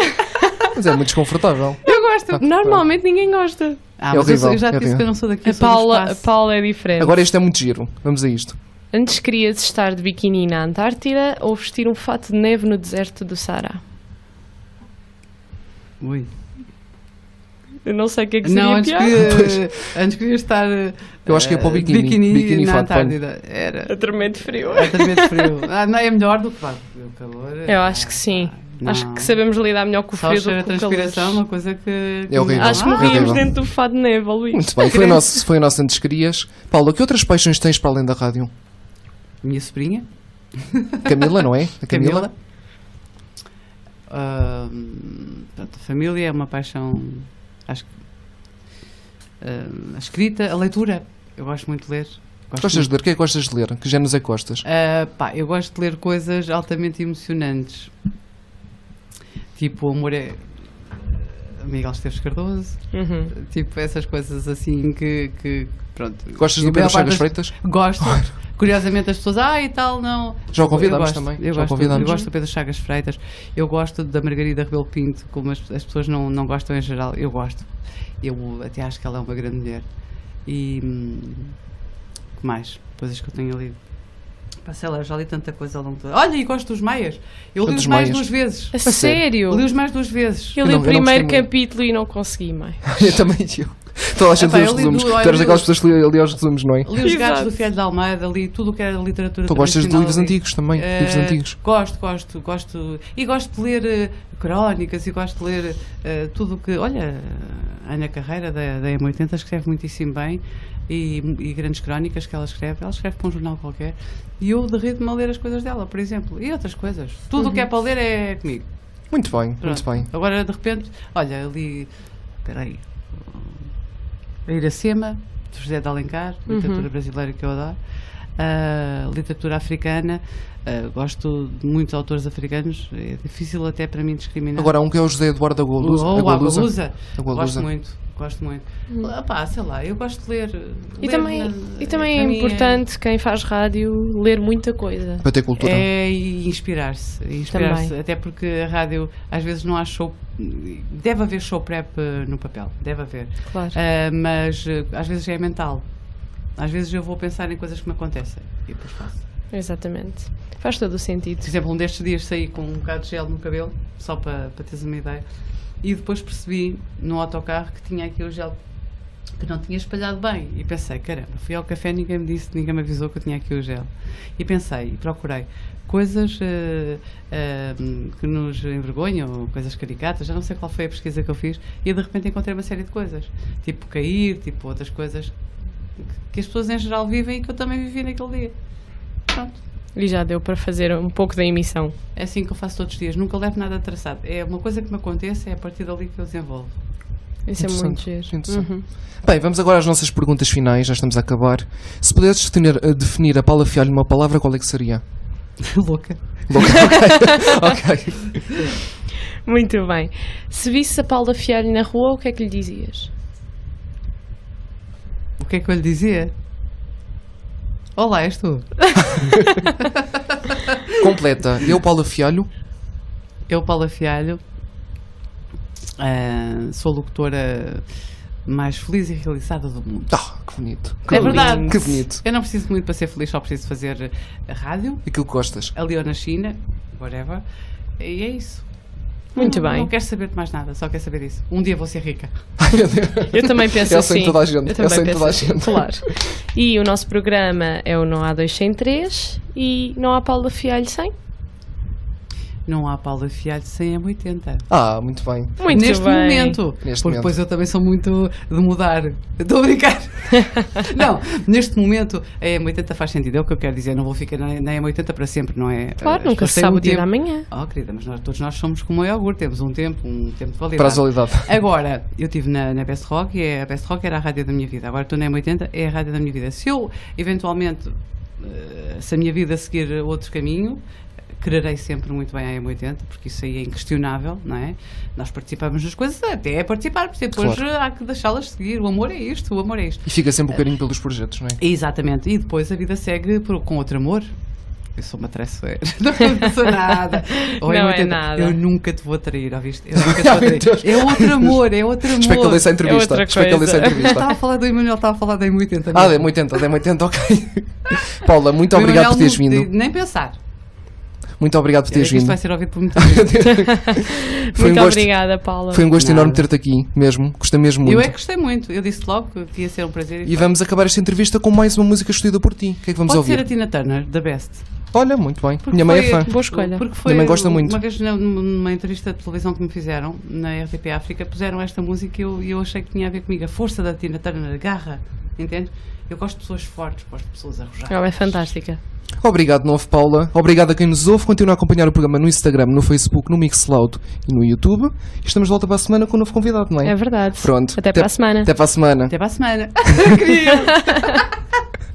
Mas é muito desconfortável. Eu gosto. Tá. Normalmente ninguém gosta. Ah, É mas horrível, eu já é te disse horrível. que eu não sou daqui, A eu sou do Paula, a espaço. Paula é diferente. Agora este é muito giro. Vamos a isto. Antes querias estar de biquíni na Antártida ou vestir um fato de neve no deserto do Saara? Ui. Eu não sei o que é que seria Não, antes, pior. que, antes queria estar Eu acho que é para o eh, biquíni. biquíni, Biquíni na fato de. Antártida. Era. A tremendo frio. É tremendo frio. Ah, não, é melhor do que vá, o calor. Eu acho que sim. Não. Acho que sabemos lidar melhor com o frio do a que com o transpiração é uma coisa que. É horrível. Acho que Ah, morríamos horrível. dentro do fado de neve, Luís. Muito bem. Foi o nosso, foi o nosso antes querias. Paula, que outras paixões tens para além da rádio? Minha sobrinha, Camila, não é? A Camila? Camila. Pronto, a família é uma paixão. Acho que. ahm, a escrita, a leitura. Eu gosto muito de ler. Gosto Gostas muito. de ler? O que é que gostas de ler? Que géneros é que gostas? Ah, pá, eu gosto de ler coisas altamente emocionantes. Tipo, o amor é. Miguel Esteves Cardoso. Uhum. Tipo, essas coisas assim que. que pronto. Gostas do Pedro Chagas Freitas? Gosto. Curiosamente as pessoas, ah e tal, não. Já o convidámos eu gosto, também. Eu Já o gosto, eu convidámos. gosto do Pedro Chagas Freitas. Eu gosto da Margarida Rebelo Pinto, como as, as pessoas não, não gostam em geral. Eu gosto. Eu até acho que ela é uma grande mulher. E. hum, que mais? Coisas que eu tenho lido. Pá, sei lá, já li tanta coisa ao longo do... Olha, e gosto dos Maias. Eu li os mais Maias. duas vezes. A sério? li os mais duas vezes. Eu Eu li não- o primeiro gostei muito. capítulo e não consegui mais. Eu também eu. Toda a gente lê os li resumos. do- Tu eras daquelas pessoas que lê ali aos resumos, não é? Li os gatos do Fialho de Almeida, li tudo o que era literatura Tu gostas de livros li. antigos também? Eh, Livros antigos. Gosto, gosto, gosto. E gosto de ler eh, crónicas e gosto de ler eh, tudo o que. Olha, a Ana Carreira da, da M80 escreve muitíssimo bem e, e grandes crónicas que ela escreve. Ela escreve para um jornal qualquer e eu derrito-me a ler as coisas dela, por exemplo. E outras coisas. Tudo o que é para ler é comigo. Muito bem, muito Pronto. bem. Agora, de repente, olha, eu li. Espera aí. A Iracema, de José de Alencar, literatura brasileira que eu adoro. Ah, literatura africana, ah, gosto de muitos autores africanos, é difícil até para mim discriminar. Agora um que é o José Eduardo Agualusa. Ou a Agualusa. Agualusa. Gosto muito, gosto muito. Ah, pá, sei lá, eu gosto de ler. E ler também, na- e também é importante quem faz rádio ler muita coisa. Para ter cultura. É e inspirar-se. Também. Até porque a rádio às vezes não há show. Deve haver show prep eh, no papel, deve haver. Claro. Ah, mas eh, às vezes é mental. Às vezes eu vou pensar em coisas que me acontecem e depois faço. Exatamente. Faz todo o sentido. Por exemplo, um destes dias saí com um bocado de gel no cabelo, só para, para teres uma ideia, e depois percebi no autocarro que tinha aqui o gel que não tinha espalhado bem. E pensei, caramba, fui ao café, ninguém me disse, ninguém me avisou que eu tinha aqui o gel. E pensei, e procurei coisas eh, eh, que nos envergonham, coisas caricatas, já não sei qual foi a pesquisa que eu fiz, e de repente encontrei uma série de coisas, tipo cair, tipo outras coisas que as pessoas em geral vivem e que eu também vivi naquele dia. Pronto. E já deu para fazer um pouco da emissão. É assim que eu faço todos os dias, nunca levo nada traçado. É uma coisa que me acontece, é a partir dali que eu desenvolvo. Isso é muito giro. interessante. Uhum. Bem, vamos agora às nossas perguntas finais, já estamos a acabar. Se pudesses definir, eh, definir a Paula Fialho numa palavra, qual é que seria? Louca. ok. ok. Muito bem. Se visse a Paula Fialho na rua, o que é que lhe dizias? O que é que eu lhe dizia? Olá, és tu. Completa. Eu, Paula Fialho. Eu, Paula Fialho, ah, sou a locutora mais feliz e realizada do mundo. Ah, que bonito. É verdade. Que bonito. Eu não preciso muito para ser feliz, só preciso fazer a rádio, Aquilo que gostas. ali ou na China, whatever. E é isso. Muito não, bem. Não quero saber de mais nada, só quero saber disso. Um dia vou ser rica. Eu também penso Eu assim. toda a gente, Eu também penso toda a assim, gente. Claro. E o nosso programa é o Não Há Dois Sem Três e não há Paula Fialho sem. Não há Paula Fialho sem M80. Ah, muito bem. Muito Neste bem. momento. Neste porque momento. depois eu também sou muito de mudar. Estou a brincar. não, neste momento a M80 faz sentido. É o que eu quero dizer. Não vou ficar na, na M80 para sempre, não é? Claro, As nunca pessoas se sabe o dia tempo- da manhã. Oh, querida, mas nós, todos nós somos como o iogurte. Temos um tempo, um tempo de validade. Para a atualidade. Agora, eu estive na, na Best Rock e é- a Best Rock era a rádio da minha vida. Agora estou na M80, é a rádio da minha vida. Se eu, eventualmente, eh, se a minha vida seguir outro caminho, quererei sempre muito bem a M80, porque isso aí é inquestionável, não é? Nós participamos nas coisas, até é participar, porque depois Claro. há que deixá-las seguir. O amor é isto, o amor é isto. E fica sempre um carinho pelos projetos, não é? Exatamente. E depois a vida segue por- com outro amor. Eu sou uma traiçoeira. Não sou nada. Ou Não é M80, nada. Eu nunca te vou trair, ouviste? Eu nunca te vou trair. É outro amor, é outro amor. Espero que ele desse a entrevista. outra Espero que ele desse a coisa. Eu entrevista. estava a falar do Emanuel, estava a falar da M80. Ah, da M80, da M80, ok. Paula, muito O obrigado por teres vindo. Nem pensar. Muito obrigado por teres que Isto vindo. vai ser ouvido por muita gente. Foi um Muito gosto, obrigada, Paula. foi um gosto Nada. enorme ter-te aqui, mesmo. Gostei mesmo muito. Eu é que gostei muito. Eu disse logo que ia ser um prazer. E vamos acabar esta entrevista com mais uma música escolhida por ti. O que é que vamos Pode ouvir? ser a Tina Turner, da Best. Olha, muito bem. Porque Minha mãe é fã. Boa escolha. Porque foi Também gosta muito. Uma vez numa entrevista de televisão que me fizeram na RTP África, puseram esta música e eu, e eu achei que tinha a ver comigo. A força da Tina Turner, a garra, entende? Eu gosto de pessoas fortes, gosto de pessoas arrojadas. Ela é fantástica. Obrigado de novo, Paula. Obrigado a quem nos ouve. Continua a acompanhar o programa no Instagram, no Facebook, no Mixcloud e no YouTube. E estamos de volta para a semana com um novo convidado, não é? É verdade. Pronto. Até para a semana. Até para a semana. Até para a semana. Queria.